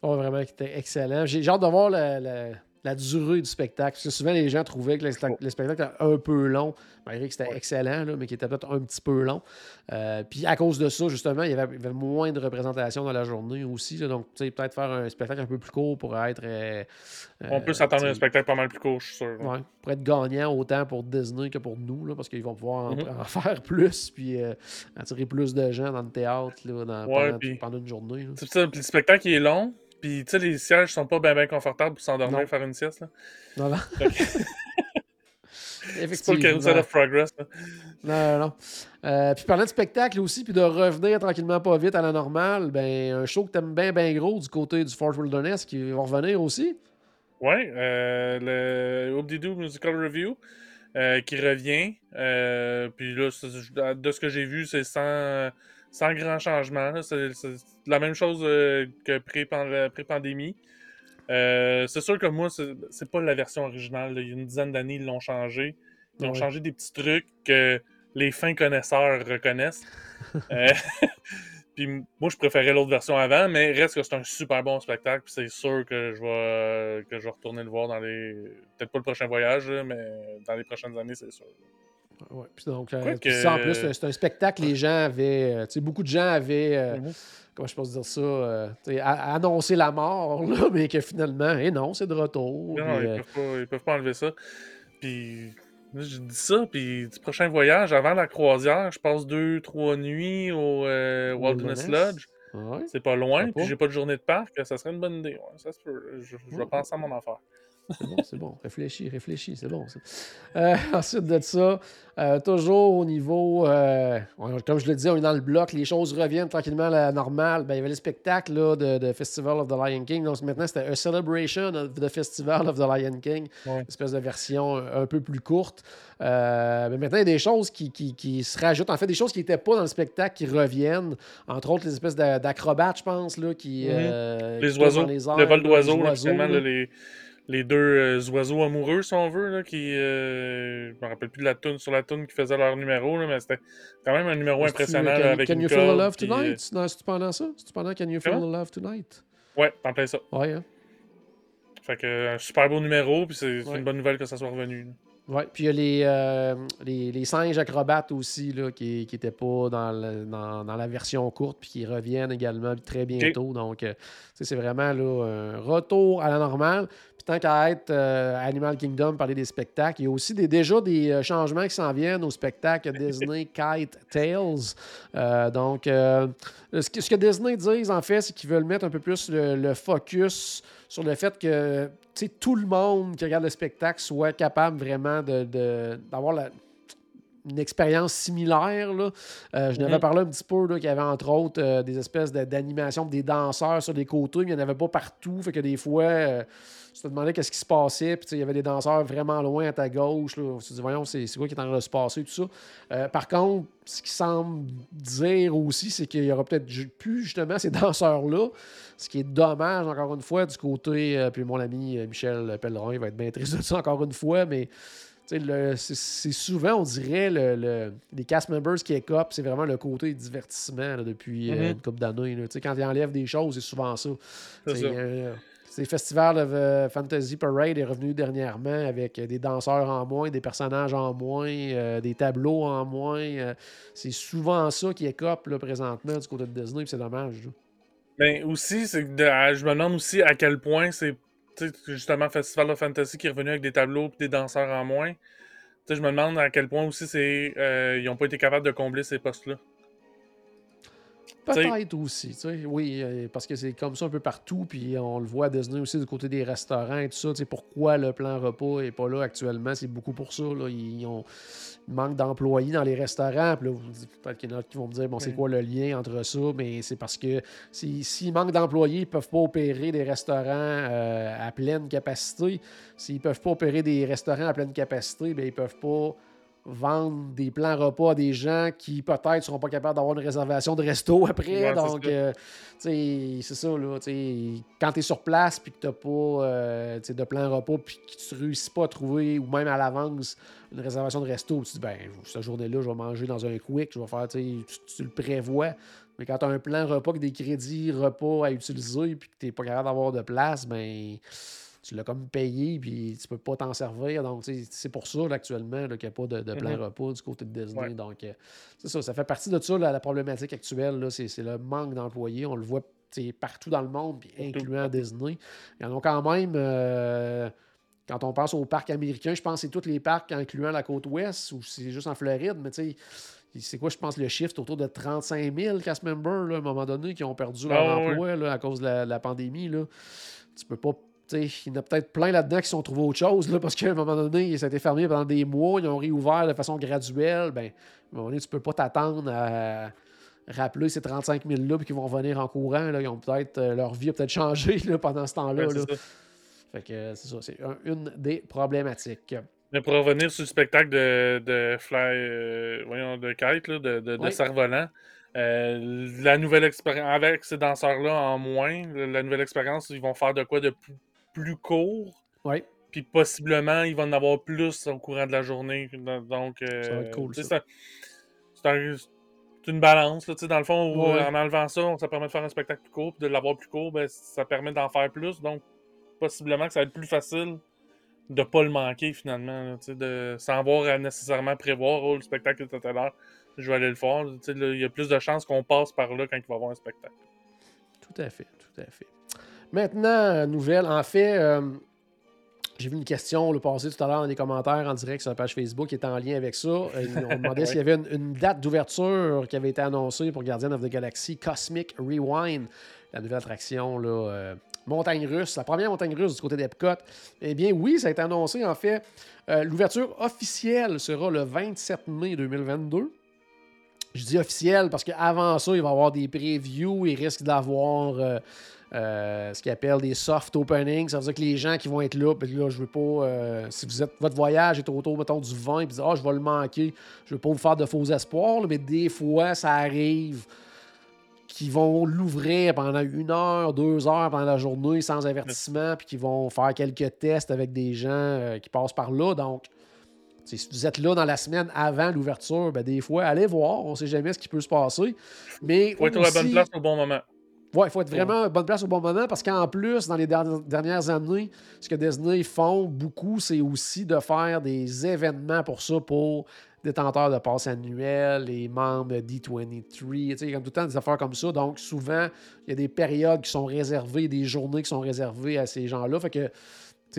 Oh, vraiment, c'était excellent. J'ai hâte de voir le la durée du spectacle. Parce que souvent, les gens trouvaient que le, spectacle était un peu long, malgré que c'était excellent, mais qui était peut-être un petit peu long. Euh, puis à cause de ça, justement, il y, avait, moins de représentation dans la journée aussi. donc, tu sais, peut-être faire un spectacle un peu plus court pour être. Euh, On peut s'attendre à un spectacle pas mal plus court, je suis sûr. Ouais, pour être gagnant autant pour Disney que pour nous, là, parce qu'ils vont pouvoir en, mm-hmm. faire plus, puis euh, attirer plus de gens dans le théâtre là, pendant, une journée. C'est ça, puis le spectacle il est long, puis, tu sais, les sièges sont pas bien ben confortables pour s'endormir et faire une sieste. Là. Non, non. C'est pas le carousel of progress. Non, non, non. Euh, puis parlant de spectacle aussi, puis de revenir tranquillement pas vite à la normale, ben un show que t'aimes bien, bien gros du côté du Fort Wilderness qui va revenir aussi. Ouais, euh, le Oop Musical Review euh, qui revient. Euh, puis là, de ce que j'ai vu, c'est sans sans grand changement. C'est la même chose euh, que pré-pandémie. Euh, c'est sûr que moi, c'est pas la version originale. Il y a une dizaine d'années, ils l'ont changé. Ils ont changé des petits trucs que les fins connaisseurs reconnaissent. Euh, puis moi, je préférais l'autre version avant, mais reste que c'est un super bon spectacle. c'est sûr que je vais que je vais retourner le voir dans les. Peut-être pas le prochain voyage, mais dans les prochaines années, c'est sûr. Ouais. Puis donc, euh, ça, en plus, c'est un spectacle, les gens avaient. Euh, beaucoup de gens avaient. Mhm. Comment je peux dire ça? annoncé la mort, là, mais que finalement, eh non, c'est de retour. Non, ils, peuvent pas, ils peuvent pas enlever ça. Puis je dis ça, puis du prochain voyage, avant la croisière, je passe deux, trois nuits au euh, Wilderness Lodge. C'est pas loin, puis j'ai pas de journée de parc, ça serait une bonne idée. ça peut. Je, je pense à mon affaire. C'est bon, c'est bon. Réfléchis, réfléchis, c'est bon. Euh, ensuite de ça, euh, toujours au niveau, euh, comme je le disais, on est dans le bloc, les choses reviennent tranquillement à la normale. Ben, il y avait le spectacle là, de, Festival of the Lion King. Donc maintenant, c'était A Celebration of the Festival of the Lion King, une espèce de version un peu plus courte. mais maintenant, il y a des choses qui, qui, se rajoutent. En fait, des choses qui n'étaient pas dans le spectacle qui reviennent. Entre autres, les espèces d'acrobates, je pense, là, qui. Mhm. les oiseaux, les le vol d'oiseaux, les les deux euh, oiseaux amoureux, si on veut, là, qui. Euh, je me rappelle plus de la tune sur la tune qui faisait leur numéro, là, mais c'était quand même un numéro impressionnant avec Can You Feel the Love Tonight? Euh... Non, c'est-tu pendant ça? C'est-tu pendant Can You Feel the Love Tonight? Ouais, en plein ça. Ouais, hein? Fait que un super beau numéro, puis c'est une bonne nouvelle que ça soit revenu. Oui, puis il y a les, euh, les, les, singes acrobates aussi là, qui n'étaient pas dans, dans, dans, la version courte puis qui reviennent également très bientôt. Donc, euh, c'est vraiment là, un retour à la normale. Puis tant qu'à être euh, Animal Kingdom, parler des spectacles, il y a aussi des, déjà des changements qui s'en viennent au spectacle Disney Kite Tales. donc, ce que, ce, que, Disney disent en fait, c'est qu'ils veulent mettre un peu plus le focus sur le fait que tout le monde qui regarde le spectacle soit capable vraiment d'avoir de, une expérience similaire. Là. Euh, je n'avais mm-hmm. parlé un petit peu qu'il y avait entre autres euh, des espèces d'animation, des danseurs sur les côtés, mais il n'y en avait pas partout. Fait que des fois, euh, tu te demandais qu'est-ce qui se passait. Puis il y avait des danseurs vraiment loin à ta gauche. Là. Tu te dis, voyons, c'est quoi qui est en train de se passer, tout ça. Euh, par contre, ce qui semble dire aussi, c'est qu'il y aura peut-être plus justement ces danseurs-là. Ce qui est dommage, encore une fois, du côté. Euh, puis mon ami euh, Michel Pellerin, il va être bien triste de ça encore une fois, mais. C'est souvent, on dirait, le, les cast members qui écopent, c'est vraiment le côté divertissement depuis mm-hmm. une couple d'années. Quand ils enlèvent des choses, c'est souvent ça. C'est le Festival of euh, Fantasy Parade est revenu dernièrement avec des danseurs en moins, des personnages en moins, euh, des tableaux en moins. Euh, c'est souvent ça qui écope là, présentement du côté de Disney, c'est dommage. Mais ben, aussi, c'est je me demande aussi à quel point c'est justement Festival of Fantasy qui est revenu avec des tableaux et des danseurs en moins. je me demande à quel point aussi c'est ils n'ont pas été capables de combler ces postes-là. Peut-être aussi, oui, euh, parce que c'est comme ça un peu partout, puis on le voit à Disney aussi du côté des restaurants et tout ça. Pourquoi le plan repas n'est pas là actuellement, c'est beaucoup pour ça. Là. Ils, ont, manque d'employés dans les restaurants. Puis là, peut-être qu'il y en a qui vont me dire, bon, c'est quoi le lien entre ça? Mais c'est parce que s'ils manquent d'employés, ils ne peuvent pas opérer des restaurants euh, à pleine capacité. S'ils ne peuvent pas opérer des restaurants à pleine capacité, bien, ils ne peuvent pas vendre des plans repas à des gens qui peut-être ne seront pas capables d'avoir une réservation de resto après. Donc, euh, c'est ça. Là, quand tu es sur place et que tu n'as pas euh, de plan repas puis que tu ne réussis pas à trouver, ou même à l'avance, une réservation de resto, tu dis, ben, cette journée-là, je vais manger dans un quick, je vais faire, tu, tu le prévois. Mais quand tu as un plan repas avec des crédits repas à utiliser et que tu n'es pas capable d'avoir de place, ben tu l'as comme payé, puis tu peux pas t'en servir. Donc, c'est pour ça, actuellement, qu'il n'y a pas de, plein mm-hmm. repas du côté de Disney. Donc, euh, c'est ça. Ça fait partie de ça, la problématique actuelle. C'est le manque d'employés. On le voit partout dans le monde, puis incluant Disney. Il y en a quand même. Euh, quand on pense aux parcs américains, je pense que c'est tous les parcs incluant la côte ouest, ou c'est juste en Floride, mais tu sais, c'est quoi, je pense, le chiffre autour de 35 000 cast members, à un moment donné, qui ont perdu leur ah emploi à cause de la, la pandémie. Là. Tu peux pas il y en a peut-être plein là-dedans qui sont trouvés autre chose, là, parce qu'à un moment donné, ça a été fermé pendant des mois, ils ont réouvert de façon graduelle. Ben, à un moment donné, tu peux pas t'attendre à rappeler ces 35 000-là puis qu'ils vont revenir en courant. Là. Ils ont peut-être, euh, leur vie a peut-être changé là, pendant ce temps-là. fait que c'est ça, c'est une des problématiques. Mais pour revenir sur le spectacle de, de Fly, euh, voyons, de Kite, là, de, de, Cerf-Volant, euh, la nouvelle expérience, avec ces danseurs-là en moins, la nouvelle expérience, ils vont faire de quoi de plus plus court. Oui. Puis possiblement, il va en avoir plus au courant de la journée. Donc, ça va être cool. C'est une balance, là, dans le fond, où, en enlevant ça, ça permet de faire un spectacle plus court, puis de l'avoir plus court, ben, ça permet d'en faire plus. Donc, possiblement que ça va être plus facile de pas le manquer finalement, de, sans avoir à nécessairement prévoir oh, le spectacle tout à l'heure, je vais aller le faire. Il y a plus de chances qu'on passe par là quand il va y avoir un spectacle. Tout à fait, tout à fait. Maintenant, nouvelle, en fait, euh, j'ai vu une question le passé tout à l'heure dans les commentaires en direct sur la page Facebook qui est en lien avec ça. Euh, on demandait s'il y avait une, date d'ouverture qui avait été annoncée pour Guardian of the Galaxy Cosmic Rewind, la nouvelle attraction là, euh, montagne russe, la première montagne russe du côté d'Epcot. Eh bien, oui, ça a été annoncé en fait. Euh, l'ouverture officielle sera le 27 mai 2022. Je dis officiel parce qu'avant ça, il va y avoir des previews. Il risque d'avoir euh, ce qu'ils appellent des soft openings. Ça veut dire que les gens qui vont être là, là, je veux pas. Euh, si vous êtes, votre voyage est autour, mettons, du vin, et ah, je vais le manquer, je veux pas vous faire de faux espoirs, mais des fois, ça arrive qu'ils vont l'ouvrir pendant une heure, deux heures pendant la journée sans avertissement, puis qu'ils vont faire quelques tests avec des gens euh, qui passent par là. Donc, si vous êtes là dans la semaine avant l'ouverture, ben, des fois, allez voir, on sait jamais ce qui peut se passer. Mais faut être à la bonne place au bon moment. Oui, il faut être vraiment à bonne place au bon moment parce qu'en plus, dans les dernières années, ce que Disney font beaucoup, c'est aussi de faire des événements pour ça, pour détenteurs de passes annuels, les membres D23, il y a comme tout le temps des affaires comme ça. Donc, souvent, il y a des périodes qui sont réservées, des journées qui sont réservées à ces gens-là. Fait que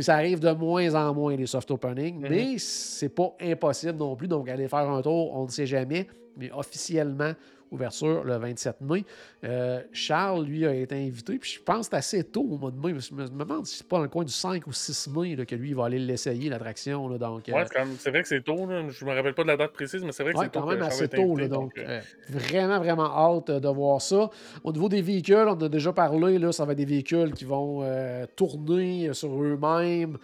ça arrive de moins en moins, les soft openings, mm-hmm. mais c'est pas impossible non plus. Donc, aller faire un tour, on ne sait jamais. Mais officiellement, ouverture le 27 mai. Euh, Charles, lui, a été invité, puis je pense que c'est assez tôt au mois de mai. Je me, demande si c'est pas dans le coin du 5 ou 6 mai que lui, il va aller l'essayer, l'attraction. Donc, euh, c'est vrai que c'est tôt. Là. Je me rappelle pas de la date précise, mais c'est vrai que c'est tôt. quand même assez tôt. donc, euh, vraiment, vraiment hâte de voir ça. Au niveau des véhicules, on a déjà parlé, là, ça va être des véhicules qui vont tourner sur eux-mêmes,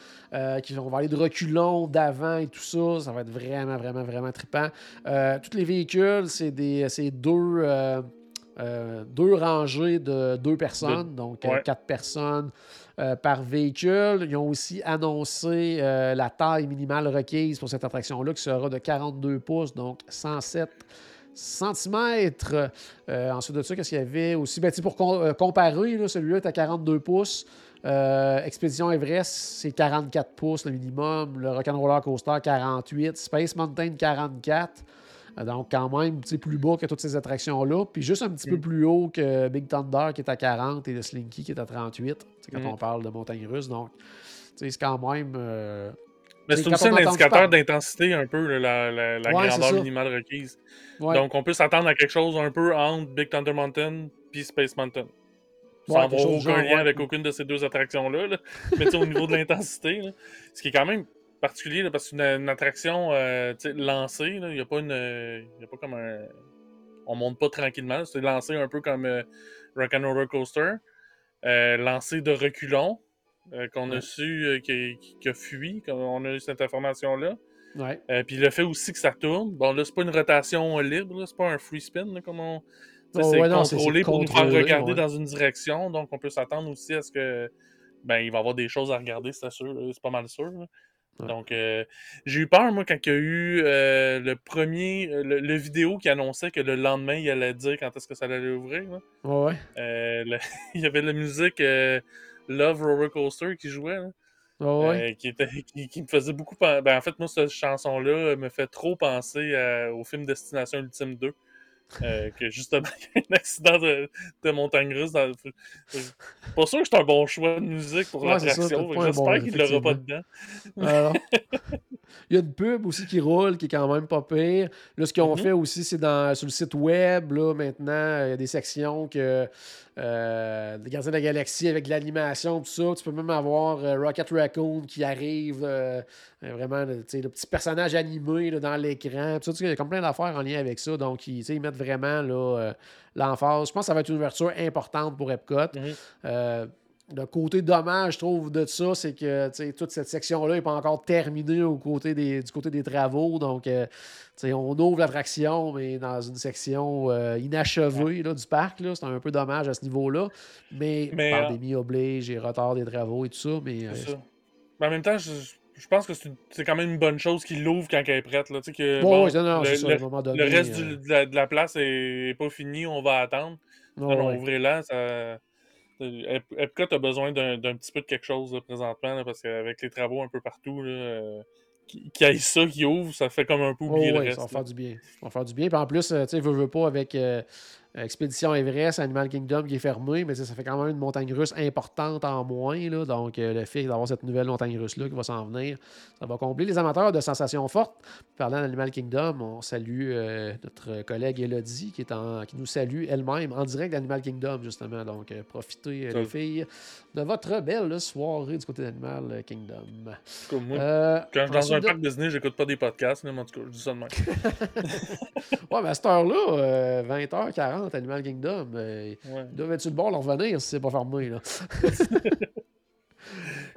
qui vont aller de reculons, d'avant et tout ça. Ça va être vraiment, vraiment, vraiment trippant. tous les véhicules, c'est deux euh, euh, deux, rangées de deux personnes, donc euh, quatre personnes par véhicule. Ils ont aussi annoncé la taille minimale requise pour cette attraction-là qui sera de 42 pouces, donc 107 cm. ensuite de ça, qu'est-ce qu'il y avait aussi? Ben, pour comparer, celui-là est à 42 pouces. Expédition Everest, c'est 44 pouces le minimum. Le Rock'n'Roller Coaster, 48. Space Mountain, 44. Euh, donc, quand même, plus bas que toutes ces attractions-là. Puis juste un petit peu mm. plus haut que Big Thunder qui est à 40 et le Slinky qui est à 38. quand mm. on parle de montagne russe. Donc, c'est quand même. Euh, mais c'est aussi un indicateur d'intensité un peu, la, la, grandeur minimale requise. Donc, on peut s'attendre à quelque chose un peu entre Big Thunder Mountain puis Space Mountain. Sans avoir aucun lien avec aucune de ces deux attractions-là. Là. Mais au niveau de l'intensité, ce qui est quand même particulier parce que c'est une, attraction euh, lancée. Il n'y a pas une. Y a pas comme un. On monte pas tranquillement. C'est lancé un peu comme euh, Rock'n'Roller Coaster. Euh, lancé de reculons. Euh, qu'on a su qui, a fui, on a eu cette information-là. Puis le fait aussi que ça tourne. Bon, là, c'est pas une rotation libre, c'est pas un free spin, comme on. Oh, c'est contrôlé pour nous faire regarder dans une direction. Donc, on peut s'attendre aussi à ce que. Ben, il va y avoir des choses à regarder, c'est sûr. C'est pas mal sûr. Donc, euh, j'ai eu peur, moi, quand il y a eu euh, le premier, euh, le, vidéo qui annonçait que le lendemain, il allait dire quand est-ce que ça allait ouvrir. Ouais. il y avait la musique Love Roller Coaster qui jouait. ouais. qui, était, qui, me faisait beaucoup penser. Ben, en fait, moi, cette chanson-là me fait trop penser au film Destination Ultime 2. Euh, que justement, il y a un accident de, de montagne russe. Dans... Pas sûr que c'est un bon choix de musique pour l'attraction. J'espère qu'il ne l'aura pas dedans. il y a une pub aussi qui roule, qui est quand même pas pire. Là, ce qu'ils ont mm-hmm. fait aussi, c'est dans sur le site web. Là, maintenant, il y a des sections que euh, les Gardiens de la Galaxie avec l'animation, tout ça. Tu peux même avoir euh, Rocket Raccoon qui arrive, euh, vraiment, le petit personnage animé dans l'écran. Il y a comme plein d'affaires en lien avec ça. Donc, ils, ils mettent vraiment l'emphase. Je pense que ça va être une ouverture importante pour Epcot. Mm-hmm le côté dommage, je trouve, de ça, c'est que toute cette section-là n'est pas encore terminée au côté des, du côté des travaux. Donc, euh, on ouvre l'attraction, mais dans une section euh, inachevée du parc. C'est un peu dommage à ce niveau-là. Mais, pandémie euh, oblige et retard des travaux et tout ça. Mais, Mais en même temps, je, je pense que c'est quand même une bonne chose qu'il l'ouvre quand elle est prête. Là. Que, Bon, bon, ouais, non, le, ça, le- moment donné. le reste du- euh, de, la, de la place est, est pas fini, on va attendre. non, ouais. ouvrez-la. Ça... Ep- Epcot a besoin d'un petit peu de quelque chose là, présentement, là, parce qu'avec les travaux un peu partout, là, euh, qui, qui aille ça, qui ouvre, ça fait comme un peu Oh, oublier le ouais, reste. ça va faire du bien. Ça va faire du bien. Puis en plus, euh, tu sais, veux, veux pas avec euh, euh, Expédition Everest, Animal Kingdom qui est fermé, mais ça fait quand même une montagne russe importante en moins. Là, donc, euh, le fait d'avoir cette nouvelle montagne russe-là qui va s'en venir, ça va combler les amateurs de sensations fortes. Parlant d'Animal Kingdom, on salue euh, notre collègue Elodie qui, est en, qui nous salue elle-même en direct d'Animal Kingdom, justement. Donc, profitez, les filles, de votre belle soirée du côté d'Animal Kingdom. Comme moi, quand je suis dans un de... parc Disney, j'écoute pas des podcasts, mais en tout cas, je dis ça de même. ouais, mais à cette heure-là, 20h40, Animal Kingdom. Ouais. Ils doivent être le bord, leur revenir si c'est pas fermé. Là.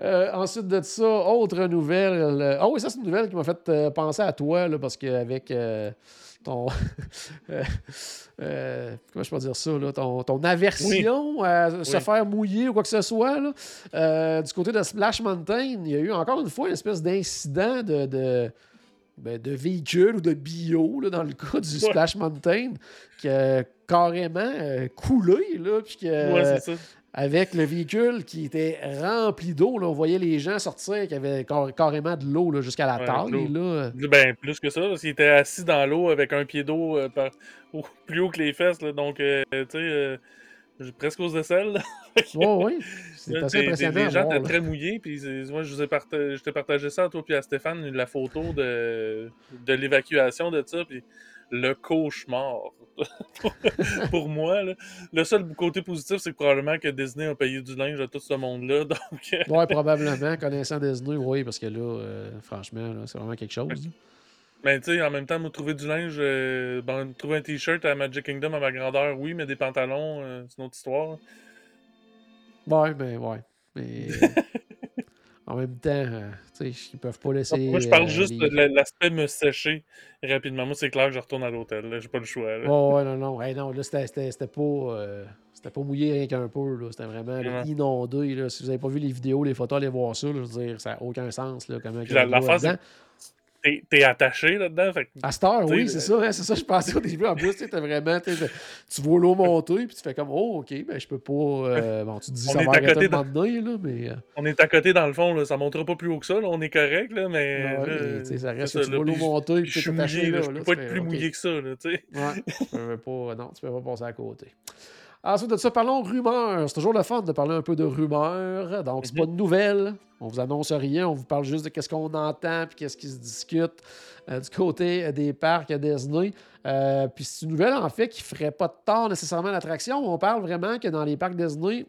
Euh, ensuite de ça, autre nouvelle. Ah oh, oui, ça, c'est une nouvelle qui m'a fait euh, penser à toi, là, parce qu'avec euh, ton. Euh, comment je peux dire ça, là, ton, ton aversion à se faire mouiller ou quoi que ce soit, du côté de Splash Mountain, il y a eu encore une fois une espèce d'incident de ben, de véhicule ou de bio, là, dans le cas du Splash Mountain, qui a carrément euh, coulé, là, puis que, Ouais, ça. avec le véhicule qui était rempli d'eau, là, on voyait les gens sortir qui avaient car- carrément de l'eau là, jusqu'à la Ouais, taille. Là. Ben, plus que ça, parce qu'il était assis dans l'eau avec un pied d'eau euh, par- plus haut que les fesses, là, donc, euh, tu sais, euh, presque aux aisselles. Ouais, oui, c'est assez impressionnant. Les à gens étaient très mouillés, puis moi, je vous ai partagé, je t'ai partagé ça à toi puis à Stéphane, la photo de, de l'évacuation de ça, puis le cauchemar. Pour moi, là. le seul côté positif, c'est que probablement que Disney a payé du linge à tout ce monde-là, donc... euh, Ouais, probablement, connaissant Disney, oui, parce que là, euh, franchement, c'est vraiment quelque chose. là. Mais tu sais, en même temps, me trouver du linge, euh, bon, trouver un t-shirt à Magic Kingdom à ma grandeur, oui, mais des pantalons, euh, c'est une autre histoire. Ouais, mais ouais. Mais en même temps, euh, tu sais, ils peuvent pas laisser. Moi, je parle euh, juste les- de la- l'aspect me sécher rapidement. Moi, c'est clair que je retourne à l'hôtel. là. J'ai pas le choix. là. Ouais, ouais, non, non. Hey, non, là, c'était- pas, euh, c'était pas mouillé rien qu'un peu. là. C'était vraiment là, inondé. Là. Si vous avez pas vu les vidéos, les photos, allez voir ça. là. Je veux dire, ça n'a aucun sens. Là, comment Puis il y a la- de T'es t'es attaché là-dedans. Fait que- À cette heure, tu oui, c'est ça. hein, c'est ça, je pensais au début. En plus, tu t'as vraiment. tu Tu vois l'eau monter, puis tu fais comme, oh, OK, ben, je peux pas. euh, bon, tu te dis, On ça est va à arrêter m'emmener, là, mais. euh, on est à côté dans le fond. Là. Ça montera pas plus haut que ça. là. On est correct, là, mais. ouais, là, mais, tu sais, ça reste ça, tu vois l'eau monter, puis t'es attaché mouillé. là. Je peux tu pas être plus mouillé que ça. Là, tu sais. Ouais, tu peux pas, non, tu peux pas passer à côté. Ensuite de ça, parlons rumeurs. C'est toujours le fun de parler un peu de rumeurs. Donc, c'est pas de nouvelles. On vous annonce rien. On vous parle juste de qu'est-ce qu'on entend puis qu'est-ce qui se discute euh, du côté euh, des parcs à Disney. Euh, puis c'est une nouvelle, en fait, qui ferait pas de tort nécessairement à l'attraction. On parle vraiment que dans les parcs Disney,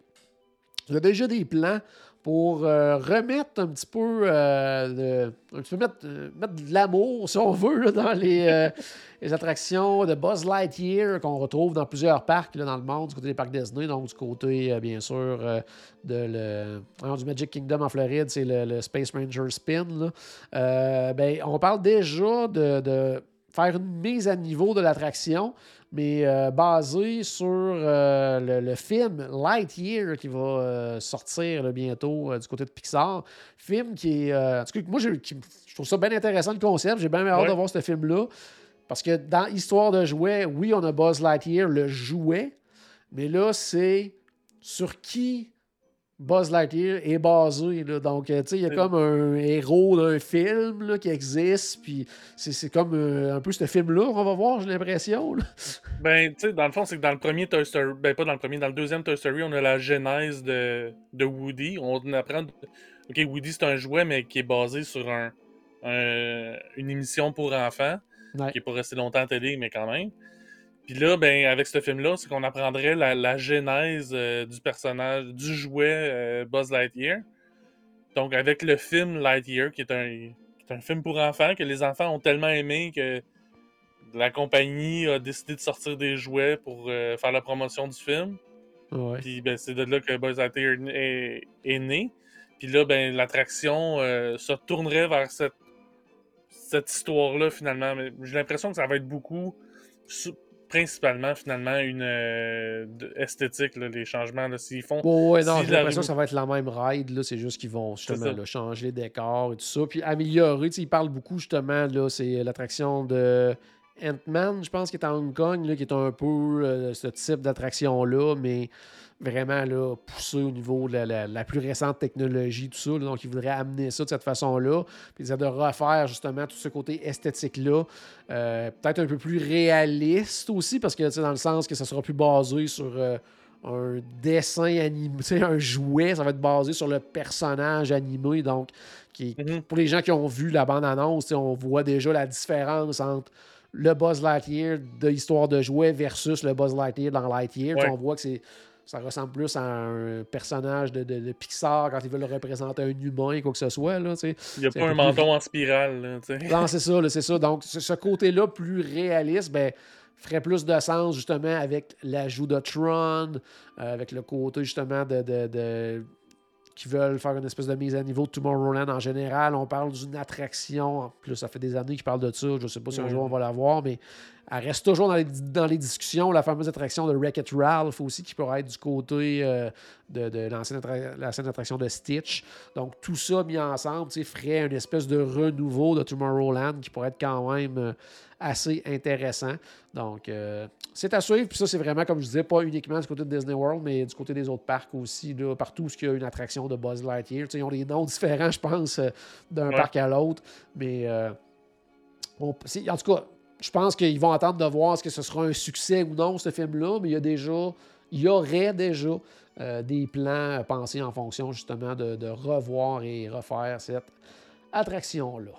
il y a déjà des plans pour euh, remettre un petit peu, euh, de, un petit peu mettre, euh, mettre de l'amour, si on veut, là, dans les, euh, les attractions de Buzz Lightyear qu'on retrouve dans plusieurs parcs là, dans le monde, du côté des parcs Disney, donc du côté, euh, bien sûr, euh, de le, du Magic Kingdom en Floride, c'est le, le Space Ranger Spin. là. Euh, ben, on parle déjà de, de faire une mise à niveau de l'attraction, mais euh, basée sur euh, le, le film Lightyear qui va euh, sortir là, bientôt du côté de Pixar. Film qui est. en tout cas, moi, qui- je trouve ça bien intéressant le concept. J'ai bien hâte Ouais. de voir ce film-là. Parce que dans Histoire de jouets, oui, on a Buzz Lightyear, le jouet, mais là, c'est sur qui Buzz Lightyear est basé. là. Donc, euh, tu sais, il y a comme un héros d'un film là, qui existe, puis c'est comme euh, un peu ce film-là qu'on va voir, j'ai l'impression. Ben, tu sais, dans le fond, c'est que dans le premier Toy Story, ben pas dans le premier, dans le deuxième Toy Story, on a la genèse de, de Woody. On apprend, ok, Woody c'est un jouet, mais qui est basé sur un, un- une émission pour enfants, Ouais. qui est pas resté longtemps à télé, mais quand même. Puis là, ben, avec ce film-là, c'est qu'on apprendrait la, la genèse euh, du personnage, du jouet euh, Buzz Lightyear. Donc, avec le film Lightyear, qui est un, qui est un film pour enfants, que les enfants ont tellement aimé que la compagnie a décidé de sortir des jouets pour euh, faire la promotion du film. Ouais. Puis ben, c'est de là que Buzz Lightyear est, est né. Puis là, ben, l'attraction euh, se tournerait vers cette, cette histoire-là, finalement. Mais j'ai l'impression que ça va être beaucoup principalement, finalement, une euh, esthétique, les changements. S'ils font. ouais, non, j'ai l'impression que ça va être la même ride. C'est juste qu'ils vont justement changer les décors et tout ça. Puis améliorer. Ils parlent beaucoup, justement, là, c'est l'attraction de. Ant-Man, je pense, qui est à Hong Kong, là, qui est un peu euh, ce type d'attraction-là, mais vraiment là, poussé au niveau de la, plus récente technologie, tout ça. donc, ils voudraient amener ça de cette façon-là. Puis, de refaire justement tout ce côté esthétique-là. Euh, peut-être un peu plus réaliste aussi, parce que dans le sens que ça sera plus basé sur. Euh, un dessin animé, un jouet, ça va être basé sur le personnage animé. Donc, qui, mm-hmm. pour les gens qui ont vu la bande-annonce, on voit déjà la différence entre le Buzz Lightyear de Histoire de jouet versus le Buzz Lightyear dans Lightyear. On voit que c'est ça ressemble plus à un personnage de, Pixar quand ils veulent représenter un humain, quoi que ce soit. Là, Il n'y a pas un, menton en spirale. Là, non, c'est ça, c'est ça. Donc, ce côté-là plus réaliste, ben, ferait plus de sens justement avec l'ajout de Tron, euh, avec le côté justement de, de, qui veulent faire une espèce de mise à niveau de Tomorrowland en général. On parle d'une attraction. Plus, ça fait des années qu'ils parlent de ça. Je ne sais pas si un jour on va la voir, mais elle reste toujours dans les, dans les discussions. La fameuse attraction de Wreck-It Ralph aussi, qui pourrait être du côté euh, de, de l'ancienne attraction de Stitch. Donc, tout ça mis ensemble ferait une espèce de renouveau de Tomorrowland qui pourrait être quand même euh, assez intéressant. Donc, euh, c'est à suivre. Puis ça, c'est vraiment, comme je disais, pas uniquement du côté de Disney World, mais du côté des autres parcs aussi, là, partout où il y a une attraction de Buzz Lightyear. ils ont des noms différents, je pense, d'un parc à l'autre. Mais, en tout cas, je pense qu'ils vont attendre de voir est-ce que ce sera un succès ou non, ce film-là, mais il y a déjà, il y aurait déjà euh, des plans pensés en fonction justement de, revoir et refaire cette attraction-là.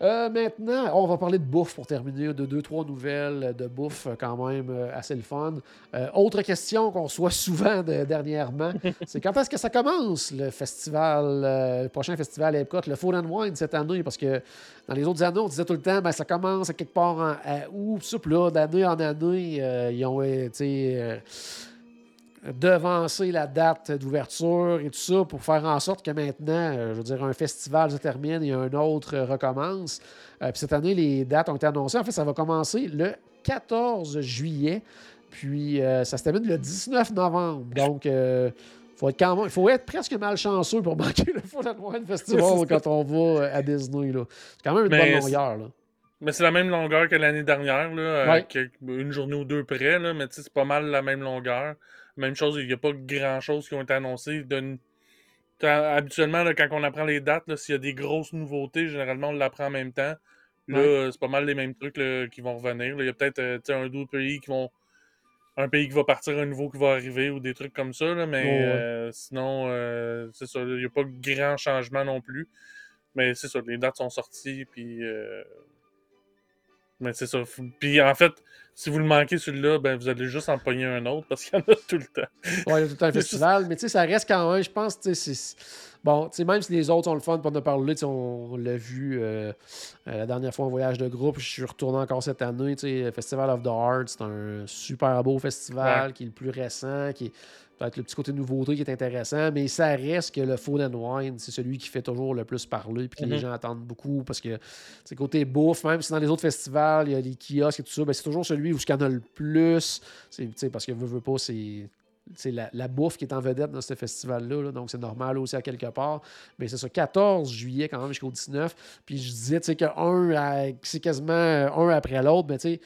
Euh, maintenant, on va parler de bouffe pour terminer, de deux, trois nouvelles de bouffe quand même euh, assez le fun. autre question qu'on soit souvent dernièrement, c'est quand est-ce que ça commence le festival, le prochain festival Epcot, le Food and Wine cette année? Parce que dans les autres années, on disait tout le temps, ben, ça commence à quelque part en, à août. Puis là, d'année en année, euh, ils ont été euh, devancer la date d'ouverture et tout ça pour faire en sorte que maintenant, euh, je veux dire, un festival se termine et un autre recommence. puis cette année, les dates ont été annoncées. En fait, ça va commencer le 14 juillet. Puis ça se termine le 19 novembre. Donc, faut être il faut être presque malchanceux pour manquer le and Wine Festival quand on va euh, à Disney. C'est quand même une bonne longueur. Là. Mais c'est la même longueur que l'année dernière, là, une journée ou deux près, là, mais c'est pas mal la même longueur. Même chose, il n'y a pas grand-chose qui ont été annoncées. Habituellement, quand on apprend les dates, s'il y a des grosses nouveautés, généralement, on l'apprend en même temps. Là, c'est pas mal les mêmes trucs qui vont revenir. Il y a peut-être euh, un ou deux pays qui vont un pays qui va partir, un nouveau qui va arriver ou des trucs comme ça. mais euh, sinon, euh, c'est ça. Il n'y a pas grand changement non plus. Mais c'est ça, les dates sont sorties. Puis. Mais c'est ça. Puis en fait, si vous le manquez celui-là, ben vous allez juste en pogner un autre parce qu'il y en a tout le temps. Oui, il y a tout le temps un festival. mais tu sais, ça reste quand même, je pense, tu sais, Bon, même si les autres sont le fun pour nous parler, on, l'a vu euh, euh, la dernière fois en voyage de groupe, je suis retourné encore cette année. Le Festival of the Arts, c'est un super beau festival qui est le plus récent, qui est peut-être le petit côté nouveauté qui est intéressant, mais ça reste que le Food and Wine, c'est celui qui fait toujours le plus parler puis que les mm-hmm. gens attendent beaucoup parce que c'est côté bouffe, même si dans les autres festivals, il y a les kiosques et tout ça, ben, c'est toujours celui où y en a le plus. Parce que veut, veut pas, c'est c'est la, bouffe qui est en vedette dans ce festival-là. donc, c'est normal aussi à quelque part. Mais c'est ça, 14 juillet quand même jusqu'au 19. Puis je disais que c'est quasiment un après l'autre. Mais tu sais,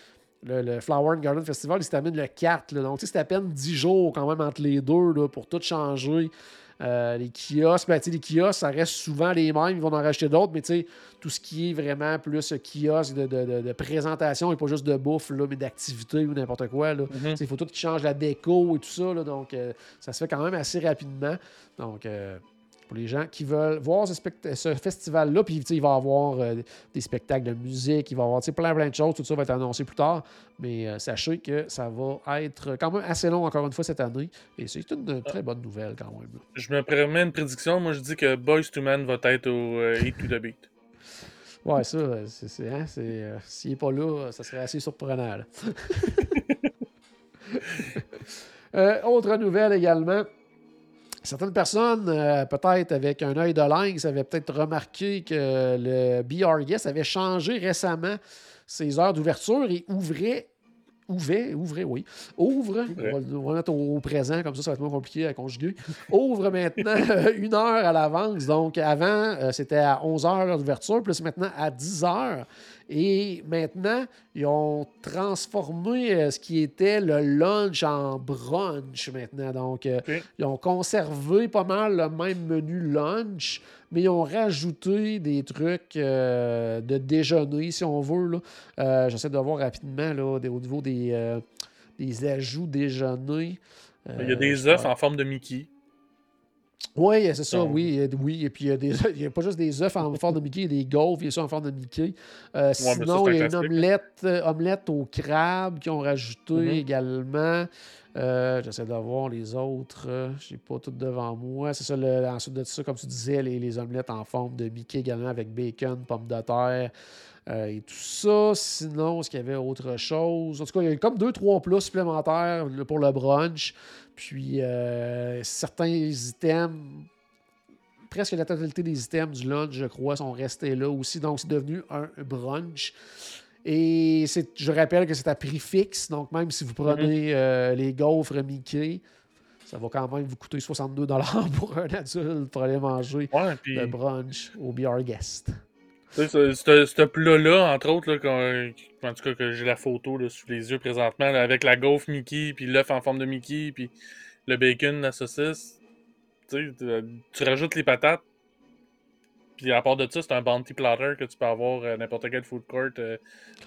le, Flower and Garden Festival, il se termine le 4. donc, c'est à peine 10 jours quand même entre les deux là, pour tout changer. Euh, les kiosques, ben, les kiosques, ça reste souvent les mêmes, ils vont en racheter d'autres, mais tout ce qui est vraiment plus kiosque de, de, présentation et pas juste de bouffe, là, mais d'activité ou n'importe quoi. Mm-hmm. Il faut tout qui change la déco et tout ça. donc, euh, ça se fait quand même assez rapidement. Donc, euh, pour les gens qui veulent voir ce, festival-là. Puis il va y avoir euh, des spectacles de musique, il va y avoir plein, plein de choses. Tout ça va être annoncé plus tard. Mais euh, sachez que ça va être quand même assez long encore une fois cette année. Et c'est une très bonne nouvelle quand même. Je me permets une prédiction. Moi, je dis que Boys to Men va être au euh, Eat to the Beat. Ouais, ça, c'est. Hein, S'il n'est pas là, ça serait assez surprenant. autre nouvelle également. Certaines personnes, euh, peut-être avec un œil de lynx, avaient peut-être remarqué que le BRS avait changé récemment ses heures d'ouverture et ouvrait Ouvrait, ouvrez, oui. Ouvre, on va, mettre au, présent, comme ça, ça va être moins compliqué à conjuguer. Ouvre maintenant une heure à l'avance. Donc, avant, euh, c'était à 11 heures d'ouverture, plus maintenant à 10 heures. Et maintenant, ils ont transformé euh, ce qui était le lunch en brunch maintenant. Donc, euh, ils ont conservé pas mal le même menu lunch, mais ils ont rajouté des trucs euh, de déjeuner, si on veut. J'essaie de voir rapidement là, au niveau des, des ajouts déjeuner. Il y a des œufs en forme de Mickey. Oui, c'est ça, oui. oui. Et puis, il n'y a, pas juste des œufs en forme de Mickey, il y a des gaufres, il y a ça en forme de Mickey. Euh, sinon, il y a une omelette, euh, omelette au crabe qu'ils ont rajouté mm-hmm. également. Euh, j'essaie de voir les autres. Je n'ai pas tout devant moi. C'est ça, ensuite de ça, comme tu disais, les, les, omelettes en forme de Mickey également avec bacon, pommes de terre. et tout ça. Sinon, est-ce qu'il y avait autre chose? En tout cas, il y a comme deux, trois plats supplémentaires pour le brunch. Puis euh, certains items, presque la totalité des items du lunch, je crois, sont restés là aussi. Donc, c'est devenu un brunch. Et je rappelle que c'est à prix fixe. Donc, même si vous prenez mhm. euh, les gaufres Mickey, ça va quand même vous coûter 62 pour un adulte pour aller manger le brunch au BR Guest. Ce plat-là, entre autres, en tout cas que j'ai la photo là, sous les yeux présentement, avec la gaufre Mickey, puis l'œuf en forme de Mickey, puis le bacon, la saucisse, tu rajoutes les patates, puis à part de ça, c'est un bounty platter que tu peux avoir à n'importe quel food court. Euh,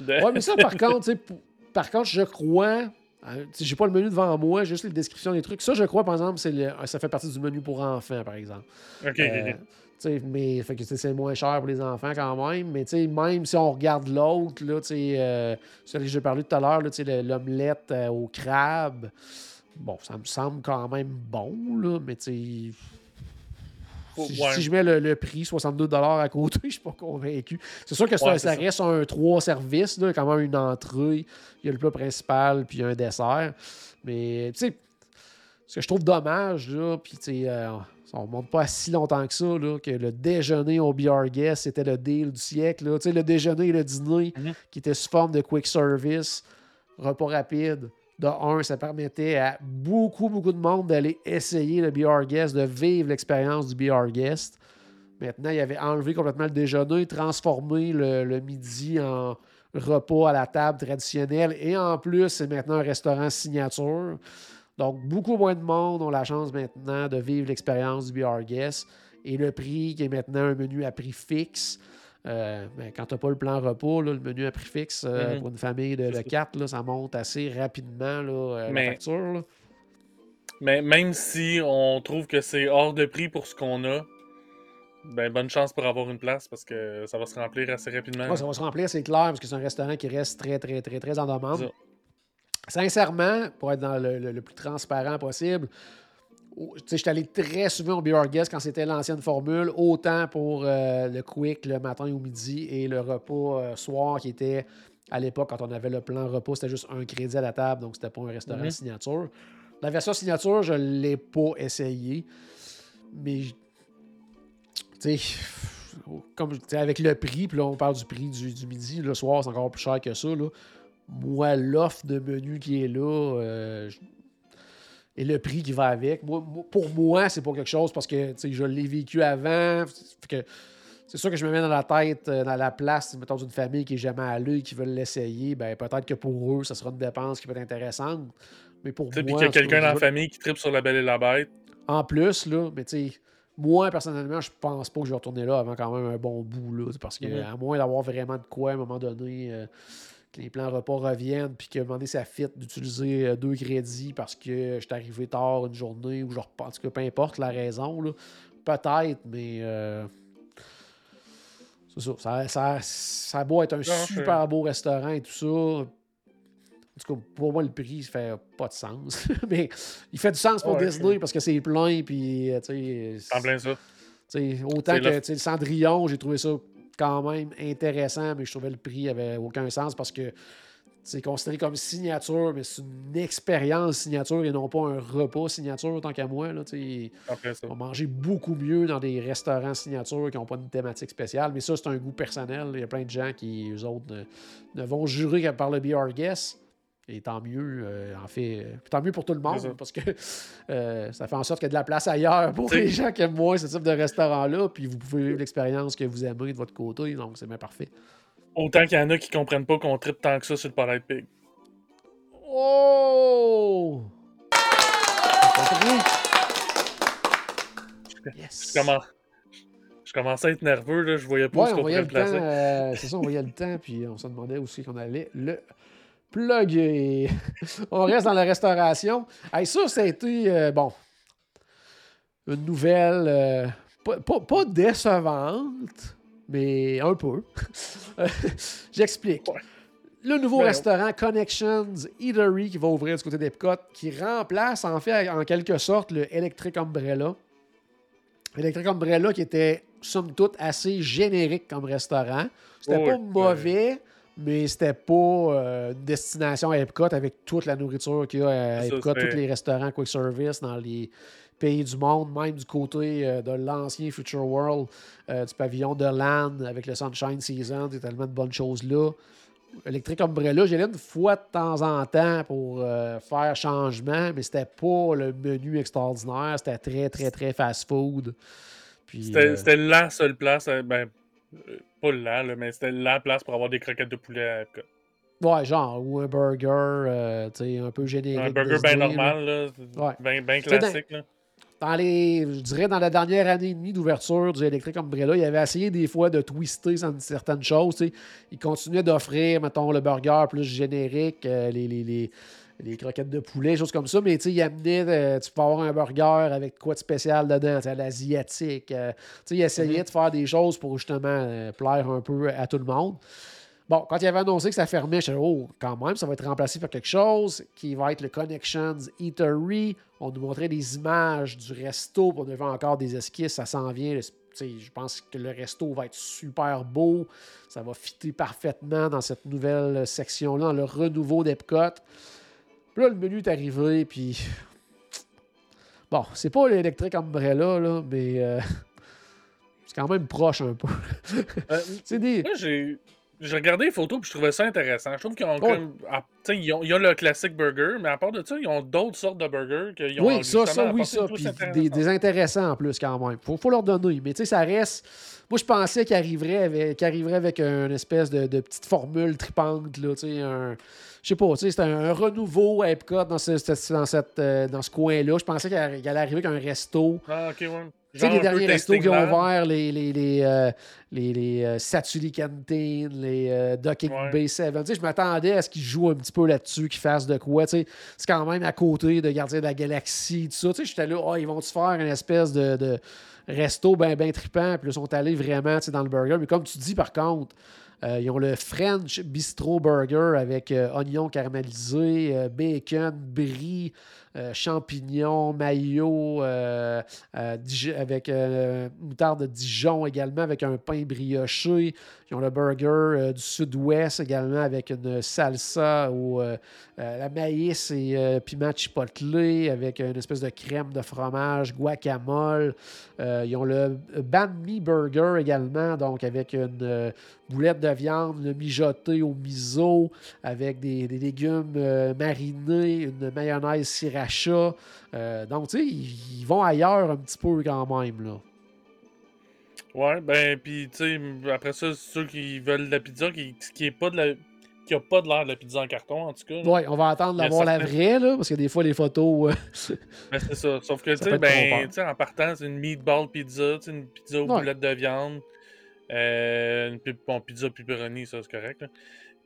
ouais, mais ça, par contre, par contre, je crois. Hein, j'ai pas le menu devant moi, juste les descriptions des trucs. Ça, je crois, par exemple, ça fait partie du menu pour enfants, par exemple. OK, euh, mais fait que c'est moins cher pour les enfants quand même. Mais même si on regarde l'autre, là, euh, celui que j'ai parlé tout à l'heure, l'omelette euh, au crabe, bon, ça me semble quand même bon, là, mais si, si, je mets le, prix, 62 à côté, je suis pas convaincu. C'est sûr que ça, reste un trois services, là, quand même une entrée, il y a le plat principal, puis un dessert. Mais, tu sais, ce que je trouve dommage, là, puis, tu sais, euh, on ne monte pas si longtemps que ça, que le déjeuner au BR Guest, c'était le deal du siècle. Là. Le déjeuner et le dîner mhm. qui était sous forme de quick service, repas rapide. De un, ça permettait à beaucoup, beaucoup de monde d'aller essayer le BR Guest, de vivre l'expérience du BR Guest. Maintenant, il avait enlevé complètement le déjeuner, transformé le, midi en repas à la table traditionnelle. Et en plus, c'est maintenant un restaurant signature. Donc, beaucoup moins de monde ont la chance maintenant de vivre l'expérience du BR Guest. Et le prix, qui est maintenant un menu à prix fixe, euh, ben, quand tu n'as pas le plan repos, le menu à prix fixe euh, mhm. pour une famille de, 4, ça monte assez rapidement euh, la facture. Mais même si on trouve que c'est hors de prix pour ce qu'on a, ben, bonne chance pour avoir une place parce que ça va se remplir assez rapidement. ça va se remplir, c'est clair, parce que c'est un restaurant qui reste très, très, très, très en demande. Sincèrement, pour être dans le, plus transparent possible, je suis allé très souvent au Beer Guest quand c'était l'ancienne formule, autant pour euh, le quick le matin ou midi et le repas euh, soir qui était à l'époque quand on avait le plan repas, c'était juste un crédit à la table, donc c'était pas un restaurant mhm. signature. La version signature, je ne l'ai pas essayé, mais tu sais, comme avec le prix, puis là on parle du prix du, du midi, le soir c'est encore plus cher que ça. Là moi, l'offre de menu qui est là euh, et le prix qui va avec, pour moi, c'est pas quelque chose parce que je l'ai vécu avant. c'est sûr que je me mets dans la tête, euh, dans la place, mettons, d'une famille qui n'est jamais allée, qui veut l'essayer. Ben, peut-être que pour eux, ça sera une dépense qui peut être intéressante. Mais pour moi. Puis qu'il y a quelqu'un dans la famille qui tripe sur la belle et la bête. En plus, là, mais tu sais. Moi, personnellement, je pense pas que je vais retourner là avant quand même un bon bout. Là, parce que, mm-hmm. à moins d'avoir vraiment de quoi à un moment donné, euh, les plans repas reviennent, puis que demander ça fit d'utiliser euh, deux crédits parce que je suis arrivé tard une journée ou je repense que peu importe la raison, peut-être, mais euh, c'est ça. Ça, ça. beau être un super beau restaurant et tout ça. En tout cas, pour moi, le prix, ça fait pas de sens. mais il fait du sens pour Disney parce que c'est plein, puis, euh, tu sais. En plein ça. autant que le Cendrillon, j'ai trouvé ça quand même intéressant, mais je trouvais le prix avait aucun sens parce que c'est considéré comme signature, mais c'est une expérience signature et non pas un repas signature, tant qu'à moi. Là, on manger beaucoup mieux dans des restaurants signature qui n'ont pas une thématique spéciale, mais ça, c'est un goût personnel. Il y a plein de gens qui, eux autres, ne, vont jurer qu'à par le BR Guest. Et tant mieux, en fait, tant mieux pour tout le monde, parce que ça fait en sorte qu'il y a de la place ailleurs pour les gens qui aiment moins ce type de restaurant-là, puis vous pouvez vivre l'expérience que vous aimez de votre côté, donc c'est bien parfait. Autant qu'il y en a qui comprennent pas qu'on tripe tant que ça sur le Polite Pig. Oh! Yes. Je, commence... je commençais à être nerveux, là. je voyais pas ce qu'on pouvait le placer. Euh, c'est ça, on voyait le temps, puis on se demandait aussi qu'on allait le plugger. on reste dans la restauration. Hey, ça, ça a été, euh, bon, une nouvelle euh, pas, pas, décevante, mais un peu. J'explique. Le nouveau ben, restaurant Connections Eatery qui va ouvrir du côté d'Epcot, qui remplace en fait en quelque sorte le Electric Umbrella. Electric Umbrella qui était somme toute assez générique comme restaurant. C'était pas mauvais, mais c'était pas euh, une destination à Epcot avec toute la nourriture qu'il y a à Epcot, tous les restaurants quick service dans les pays du monde, même du côté euh, de l'ancien Future World, euh, du pavillon de Land avec le Sunshine Season, il y a tellement de bonnes choses là. Electric Umbrella, j'allais une fois de temps en temps pour euh, faire changement, mais c'était pas le menu extraordinaire. C'était très, très, très fast-food. C'était la seule place, euh, ben, pas la, mais c'était la place pour avoir des croquettes de poulet à Epcot. Ouais, genre, ou un burger, tu sais, un peu générique. Un burger bien normal, là. Bien classique, là dans les, je dirais, dans la dernière année et demie d'ouverture du Electric Umbrella, il avait essayé des fois de twister certaines choses. Il continuait d'offrir, mettons, le burger plus générique, euh, les, les, les, croquettes de poulet, choses comme ça. Mais il amenait, euh, tu peux avoir un burger avec quoi de spécial dedans, l'asiatique. Euh, il essayait mm-hmm. de faire des choses pour justement plaire un peu à tout le monde. Bon, quand il avait annoncé que ça fermait, je me oh, quand même, ça va être remplacé par quelque chose qui va être le Connections Eatery. On nous montrait des images du resto, on avait encore des esquisses, ça s'en vient. Je pense que le resto va être super beau. Ça va fitter parfaitement dans cette nouvelle section-là, dans le renouveau d'Epcot. Puis là, le menu est arrivé, puis. Bon, c'est pas l'électrique Umbrella, là, mais. Euh, c'est quand même proche un peu. Euh, c'est des. Moi, j'ai j'ai regardé les photos et je trouvais ça intéressant. Je trouve qu'ils ont, comme, ah, ils ont, le classique burger, mais à part de ça, ils ont d'autres sortes de burgers. Qu'ils ont oui, ça, ça, oui, ça. Puis des, des, intéressants en plus, quand même. Faut, faut leur donner. Mais tu sais, ça reste. Moi, je pensais qu'il arriverait avec, arriverait avec une espèce de, de petite formule tripante, là, tu sais, un je sais pas, c'est un, renouveau à Epcot dans ce, dans cette, euh, dans ce coin-là. Je pensais qu'il allait arriver avec un resto. Ah, ok, ouais. Tu sais, les derniers restos qui ont ouvert, les, les, les, euh, les, les euh, Satuli Canteen, les euh, Docking Bay 7. Tu sais, je m'attendais à ce qu'ils jouent un petit peu là-dessus, qu'ils fassent de quoi. Tu sais, c'est quand même à côté de Gardien de la Galaxie, tout ça. Tu sais, j'étais là, oh, ils vont-tu faire une espèce de, de resto bien ben trippant, puis ils sont allés vraiment dans le burger. Mais comme tu dis, par contre, euh, ils ont le French Bistro Burger avec euh, oignons caramélisés, euh, bacon, brie, champignons, maillot, avec moutarde de Dijon également, avec un pain brioché. Ils ont le burger du sud-ouest également avec une salsa au la maïs et piment chipotle avec une espèce de crème de fromage, guacamole. ils ont le banh mi burger également, donc avec une boulette de viande mijotée au miso avec des, légumes euh, marinés, une mayonnaise sriracha. Euh, donc, tu sais, ils, vont ailleurs un petit peu quand même, là. Ouais, ben, puis, tu sais, après ça, ceux qui veulent de la pizza, qui, qui est pas de la qui a pas de l'air de la pizza en carton, en tout cas. Oui, on va attendre d'avoir la vraie, là, parce que des fois, les photos. Euh, ben, c'est ça. Sauf que, tu sais, ben, en partant, c'est une meatball pizza, une pizza aux boulettes de viande. Euh, une bon, pizza pepperoni, ça c'est correct.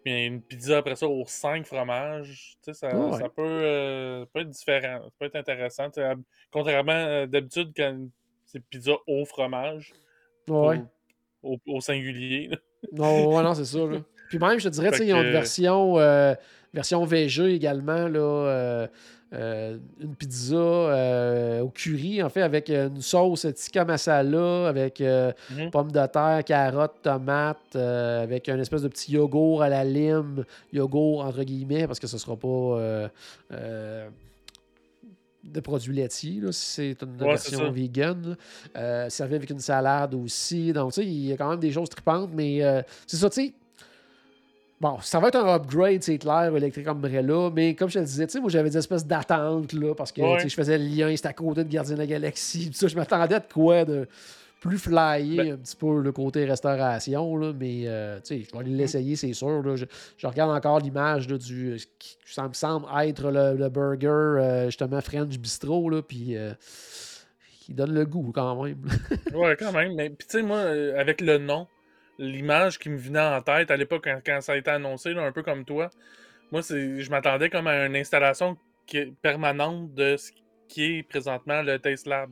Puis une pizza après ça aux 5 fromages, ça, ça, peut, euh, peut, être différent, ça peut être intéressant. contrairement euh, d'habitude quand c'est pizza au fromage, ouais. au, au, singulier. Non, non, c'est ça. Puis même, je te dirais, ils ont une version, version VG également. Là, euh, une pizza euh, au curry, en fait, avec une sauce tikka masala, avec euh, mhm. pommes de terre, carottes, tomates, avec une espèce de petit yogourt à la lime, yogourt entre guillemets, parce que ce ne sera pas de produits laitiers, si c'est une version vegan. servi avec une salade aussi. Donc, tu sais, il y a quand même des choses tripantes, mais c'est ça, tu sais Bon, ça va être un upgrade, c'est clair, Electric Umbrella, mais comme je te le disais, tu sais, moi j'avais des espèces d'attentes, là, parce que je faisais le lien, c'était à côté de Gardien de la Galaxie, ça, je m'attendais à quoi de plus flyé ben un petit peu le côté restauration, là, mais euh, tu sais, je vais aller l'essayer, c'est sûr. Là. Je, regarde encore l'image du qui ça me semble être le, burger euh, justement French Bistro, là, puis euh, qui donne le goût quand même. ouais, quand même. Mais puis tu sais, moi, avec le nom, l'image qui me venait en tête à l'époque quand, ça a été annoncé, un peu comme toi, moi, je m'attendais comme à une installation permanente de ce qui est présentement le Taste Lab.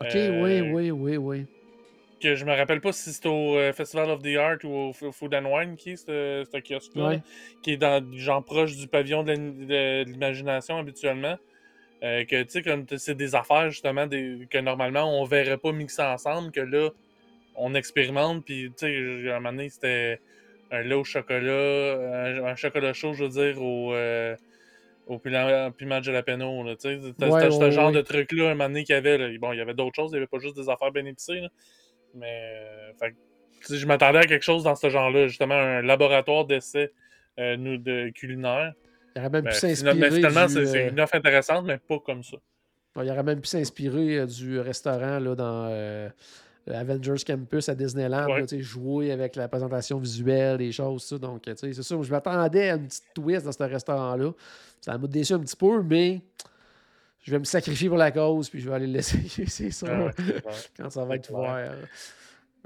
Ok, oui, oui, oui, oui. Que je me rappelle pas si c'est au euh, Festival of the Art ou au Food and Wine qui est ce kiosque-là, qui est dans genre proche du pavillon de l'imagination habituellement. Euh, que tu sais, comme c'est des affaires justement que normalement on verrait pas mixer ensemble, que là, on expérimente, puis tu sais, à un moment donné, c'était un lait au chocolat, un, chocolat chaud, je veux dire, au, euh, au piment, de jalapeno. Tu sais, c'était ce genre de truc-là, un moment donné, qu'il y avait. Bon, il y avait d'autres choses, il n'y avait pas juste des affaires bien épicées. Mais, euh, je m'attendais à quelque chose dans ce genre-là, justement, un laboratoire d'essai euh, de culinaire. Il aurait même pu s'inspirer. Finalement, c'est une offre intéressante, mais pas comme ça. il aurait même pu s'inspirer du restaurant là, dans Avengers Campus à Disneyland, jouer avec la présentation visuelle, des choses, ça. Donc, c'est sûr, je m'attendais à une petite twist dans ce restaurant-là. Ça m'a déçu un petit peu, mais je vais me sacrifier pour la cause, puis je vais aller l'essayer, c'est ça, quand ça va être ouvert.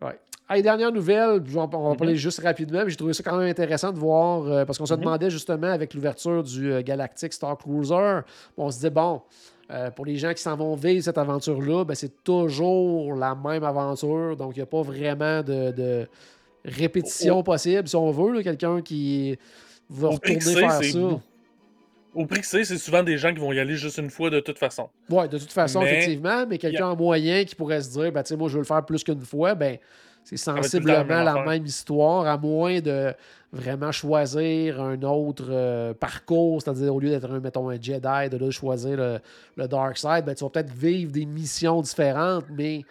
Ouais. Allez, dernière nouvelle, on va mm-hmm. parler juste rapidement, mais j'ai trouvé ça quand même intéressant de voir, euh, parce qu'on se mm-hmm. demandait justement avec l'ouverture du euh, Galactic Star Cruiser, on se disait, bon, euh, pour les gens qui s'en vont vivre cette aventure-là, ben, c'est toujours la même aventure. Donc, il n'y a pas vraiment de, répétition possible, si on veut. Quelqu'un qui va retourner faire ça. Au prix que c'est, c'est souvent des gens qui vont y aller juste une fois de toute façon. Oui, de toute façon, effectivement. Mais quelqu'un en moyen qui pourrait se dire, ben, moi, je veux le faire plus qu'une fois, ben, c'est sensiblement la même histoire, à moins de vraiment choisir un autre euh, parcours, c'est-à-dire au lieu d'être, un, mettons, un Jedi, de choisir le, Dark Side, ben, tu vas peut-être vivre des missions différentes, mais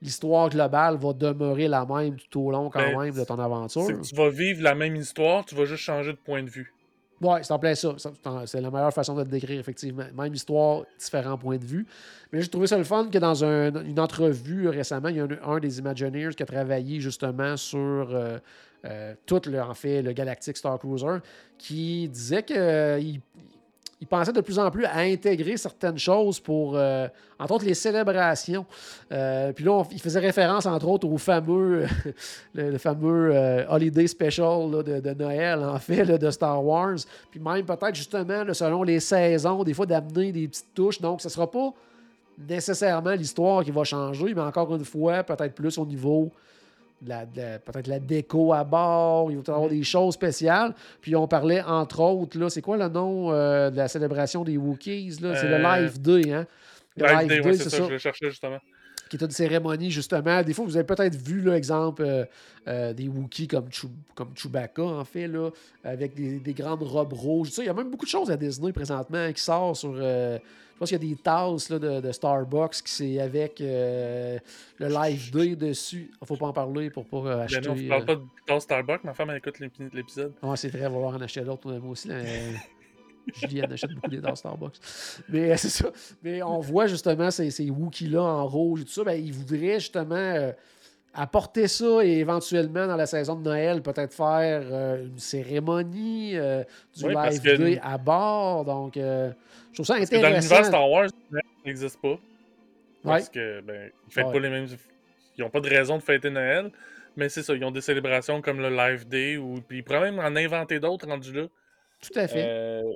l'histoire globale va demeurer la même tout au long quand ben, même de ton aventure. tu vas vivre la même histoire, tu vas juste changer de point de vue. Oui, c'est en plein ça. C'est la meilleure façon de le décrire, effectivement. Même histoire, différents points de vue. Mais j'ai trouvé ça le fun que dans une entrevue récemment, il y a un, des Imagineers qui a travaillé justement sur euh, euh, tout, le, en fait, le Galactic Star Cruiser, qui disait qu'il euh, il pensait de plus en plus à intégrer certaines choses pour, euh, entre autres, les célébrations. puis là, il faisait référence, entre autres, au fameux, le, fameux Holiday Special de, Noël, en fait, de Star Wars. Puis même peut-être, justement, selon les saisons, des fois, d'amener des petites touches. Donc, ce ne sera pas nécessairement l'histoire qui va changer, mais encore une fois, peut-être plus au niveau peut-être la déco à bord, il va avoir des choses spéciales. Puis on parlait, entre autres, là, c'est quoi le nom euh, de la célébration des Wookiees? Là? C'est le euh, Live Day, hein? Le Day, oui, c'est ça, je le cherchais justement. Qui est une cérémonie, justement. Des fois, vous avez peut-être vu l'exemple euh, des Wookiees comme, comme Chewbacca, en fait, là, avec des, des grandes robes rouges. Il y a même beaucoup de choses à Disney présentement qui sortent sur je pense qu'il y a des tasses de, Starbucks qui c'est avec euh, le Live Day dessus. Il ne faut pas en parler pour pas euh, acheter. Ben non, on ne parle pas de tasse Starbucks. Ma femme elle écoute l'épisode. Ouais, c'est vrai, elle va voir en acheter d'autres. Moi aussi. Là, Julie, elle achète beaucoup des tasses Starbucks. Mais euh, c'est ça. Mais on voit justement ces, ces Wookiees-là en rouge et tout ça. Ben, ils voudraient justement apporter ça et éventuellement dans la saison de Noël, peut-être faire une cérémonie du live day à bord. Donc, je trouve ça intéressant. dans l'univers Star Wars, ça n'existe pas. Parce que, ben, ils fêtent pas les mêmes. Ils n'ont pas de raison de fêter Noël. Mais c'est ça, ils ont des célébrations comme le Live Day, ou puis ils pourraient même en inventer d'autres rendus là. Tout à fait. Euh,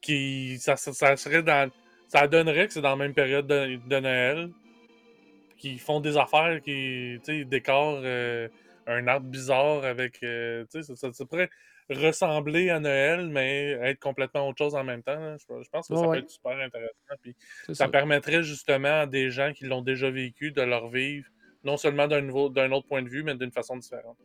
qui, ça, ça, serait dans. Ça donnerait que c'est dans la même période de, Noël. Qui font des affaires, qui décorent euh, un arbre bizarre avec. Euh, ça, ça, ça, pourrait ressembler à Noël, mais être complètement autre chose en même temps. Je, pense que ça peut être super intéressant. ça, permettrait justement à des gens qui l'ont déjà vécu de leur vivre, non seulement d'un d'un autre point de vue, mais d'une façon différente.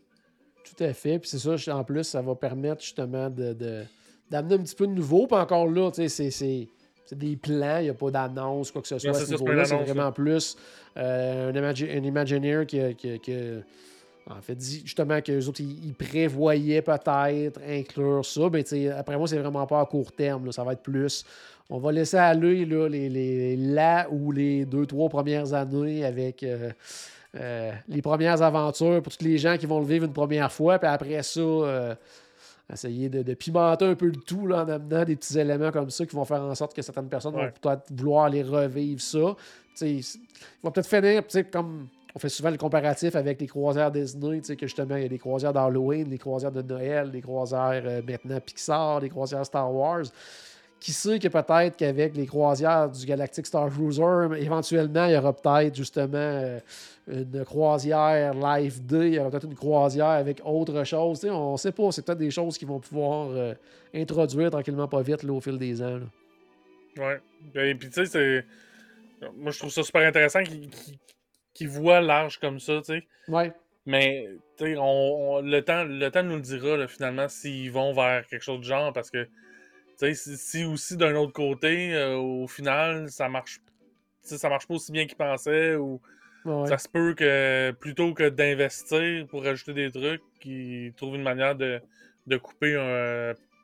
Tout à fait. Puis c'est ça, en plus, ça va permettre justement de, d'amener un petit peu de nouveau. Puis encore là, c'est, c'est, des plans, il n'y a pas d'annonce, quoi que ce soit. c'est, vraiment plus euh, un, Imagineer qui, qui, qui en fait, dit justement que les autres, ils, prévoyaient peut-être inclure ça. Mais après moi, c'est vraiment pas à court terme. ça va être plus. On va laisser aller là, les, les, là ou les deux, trois premières années avec euh, euh, les premières aventures pour tous les gens qui vont le vivre une première fois. Puis après ça, essayer de, pimenter un peu le tout là, en amenant des petits éléments comme ça qui vont faire en sorte que certaines personnes vont peut-être vouloir aller revivre ça. ils vont peut-être finir comme on fait souvent le comparatif avec les croisières Disney, que justement, il y a des croisières d'Halloween, des croisières de Noël, des croisières euh, maintenant Pixar, des croisières Star Wars. Qui sait que peut-être qu'avec les croisières du Galactic Star Cruiser, éventuellement, il y aura peut-être justement euh, une croisière Live Day, il y aura peut-être une croisière avec autre chose. On ne sait pas, c'est peut-être des choses qui vont pouvoir euh, introduire tranquillement pas vite au fil des ans. Ouais. Ben, et puis tu sais, c'est. Moi, je trouve ça super intéressant qu'ils qui voient large comme ça, tu sais. Ouais. Mais on, le, temps, le temps nous le dira finalement s'ils vont vers quelque chose de genre parce que si, si aussi d'un autre côté, euh, au final, ça marche ça marche pas aussi bien qu'ils pensaient ou ça se peut que plutôt que d'investir pour rajouter des trucs, qu'ils trouvent une manière de, de couper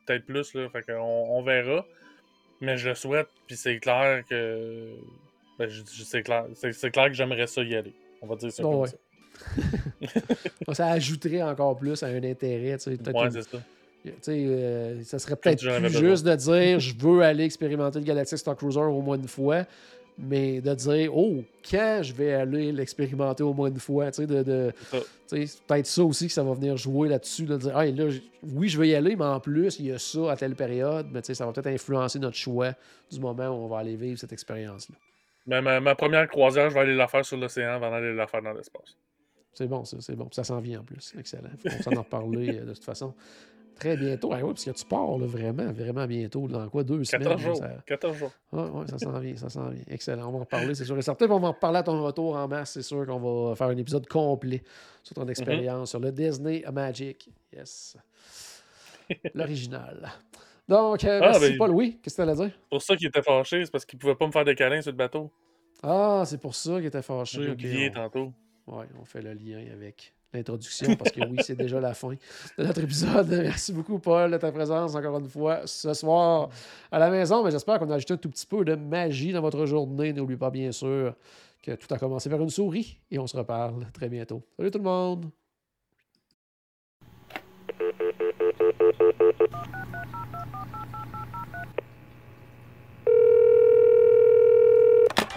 peut-être plus. Là, fait on, verra. Mais je souhaite, puis c'est clair que ben, c'est clair, clair, que j'aimerais ça y aller. On va dire ça comme ça. ça ajouterait encore plus à un intérêt. Tu sais, ouais, c'est ça. Euh, ça serait peut-être plus juste de dire je veux aller expérimenter le Galactic Star Cruiser au moins une fois, mais de dire oh, quand je vais aller l'expérimenter au moins une fois. Tu sais, de, de peut-être ça aussi que ça va venir jouer là-dessus, de dire là, oui, je vais y aller, mais en plus, il y a ça à telle période, mais ça va peut-être influencer notre choix du moment où on va aller vivre cette expérience-là. Mais ma, première croisière, je vais aller la faire sur l'océan avant d'aller la faire dans l'espace. C'est bon, ça, c'est bon. Ça s'en vient en plus. Excellent. Faut qu'on s'en en reparler euh, de toute façon. Très bientôt. Ah oui, parce que tu pars vraiment, vraiment bientôt. Dans quoi, deux 14 semaines? Jours. 14 jours. Oui, ouais, ça s'en vient, ça s'en vient. Excellent. On va en reparler, c'est sûr et certain. On va en reparler à ton retour en masse. C'est sûr qu'on va faire un épisode complet sur ton expérience, sur le Disney Magic. Yes. L'original. Donc, euh, ah, merci, ben, Paul. Oui, qu'est-ce que tu allais dire? pour ça qu'il était fâché, c'est parce qu'il pouvait pas me faire des câlins sur le bateau. Ah, c'est pour ça qu'il était fâché. J'ai oublié tantôt. Oui, on fait le lien avec l'introduction parce que oui, c'est déjà la fin de notre épisode. Merci beaucoup, Paul, de ta présence encore une fois ce soir à la maison. Mais j'espère qu'on a ajouté un tout petit peu de magie dans votre journée. N'oublie pas, bien sûr, que tout a commencé par une souris et on se reparle très bientôt. Salut tout le monde!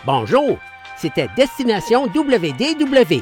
Bonjour, c'était Destination WDW.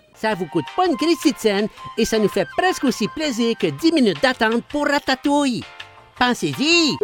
Ça vous coûte pas une Christie de scène et ça nous fait presque aussi plaisir que 10 minutes d'attente pour Ratatouille. Pensez-y!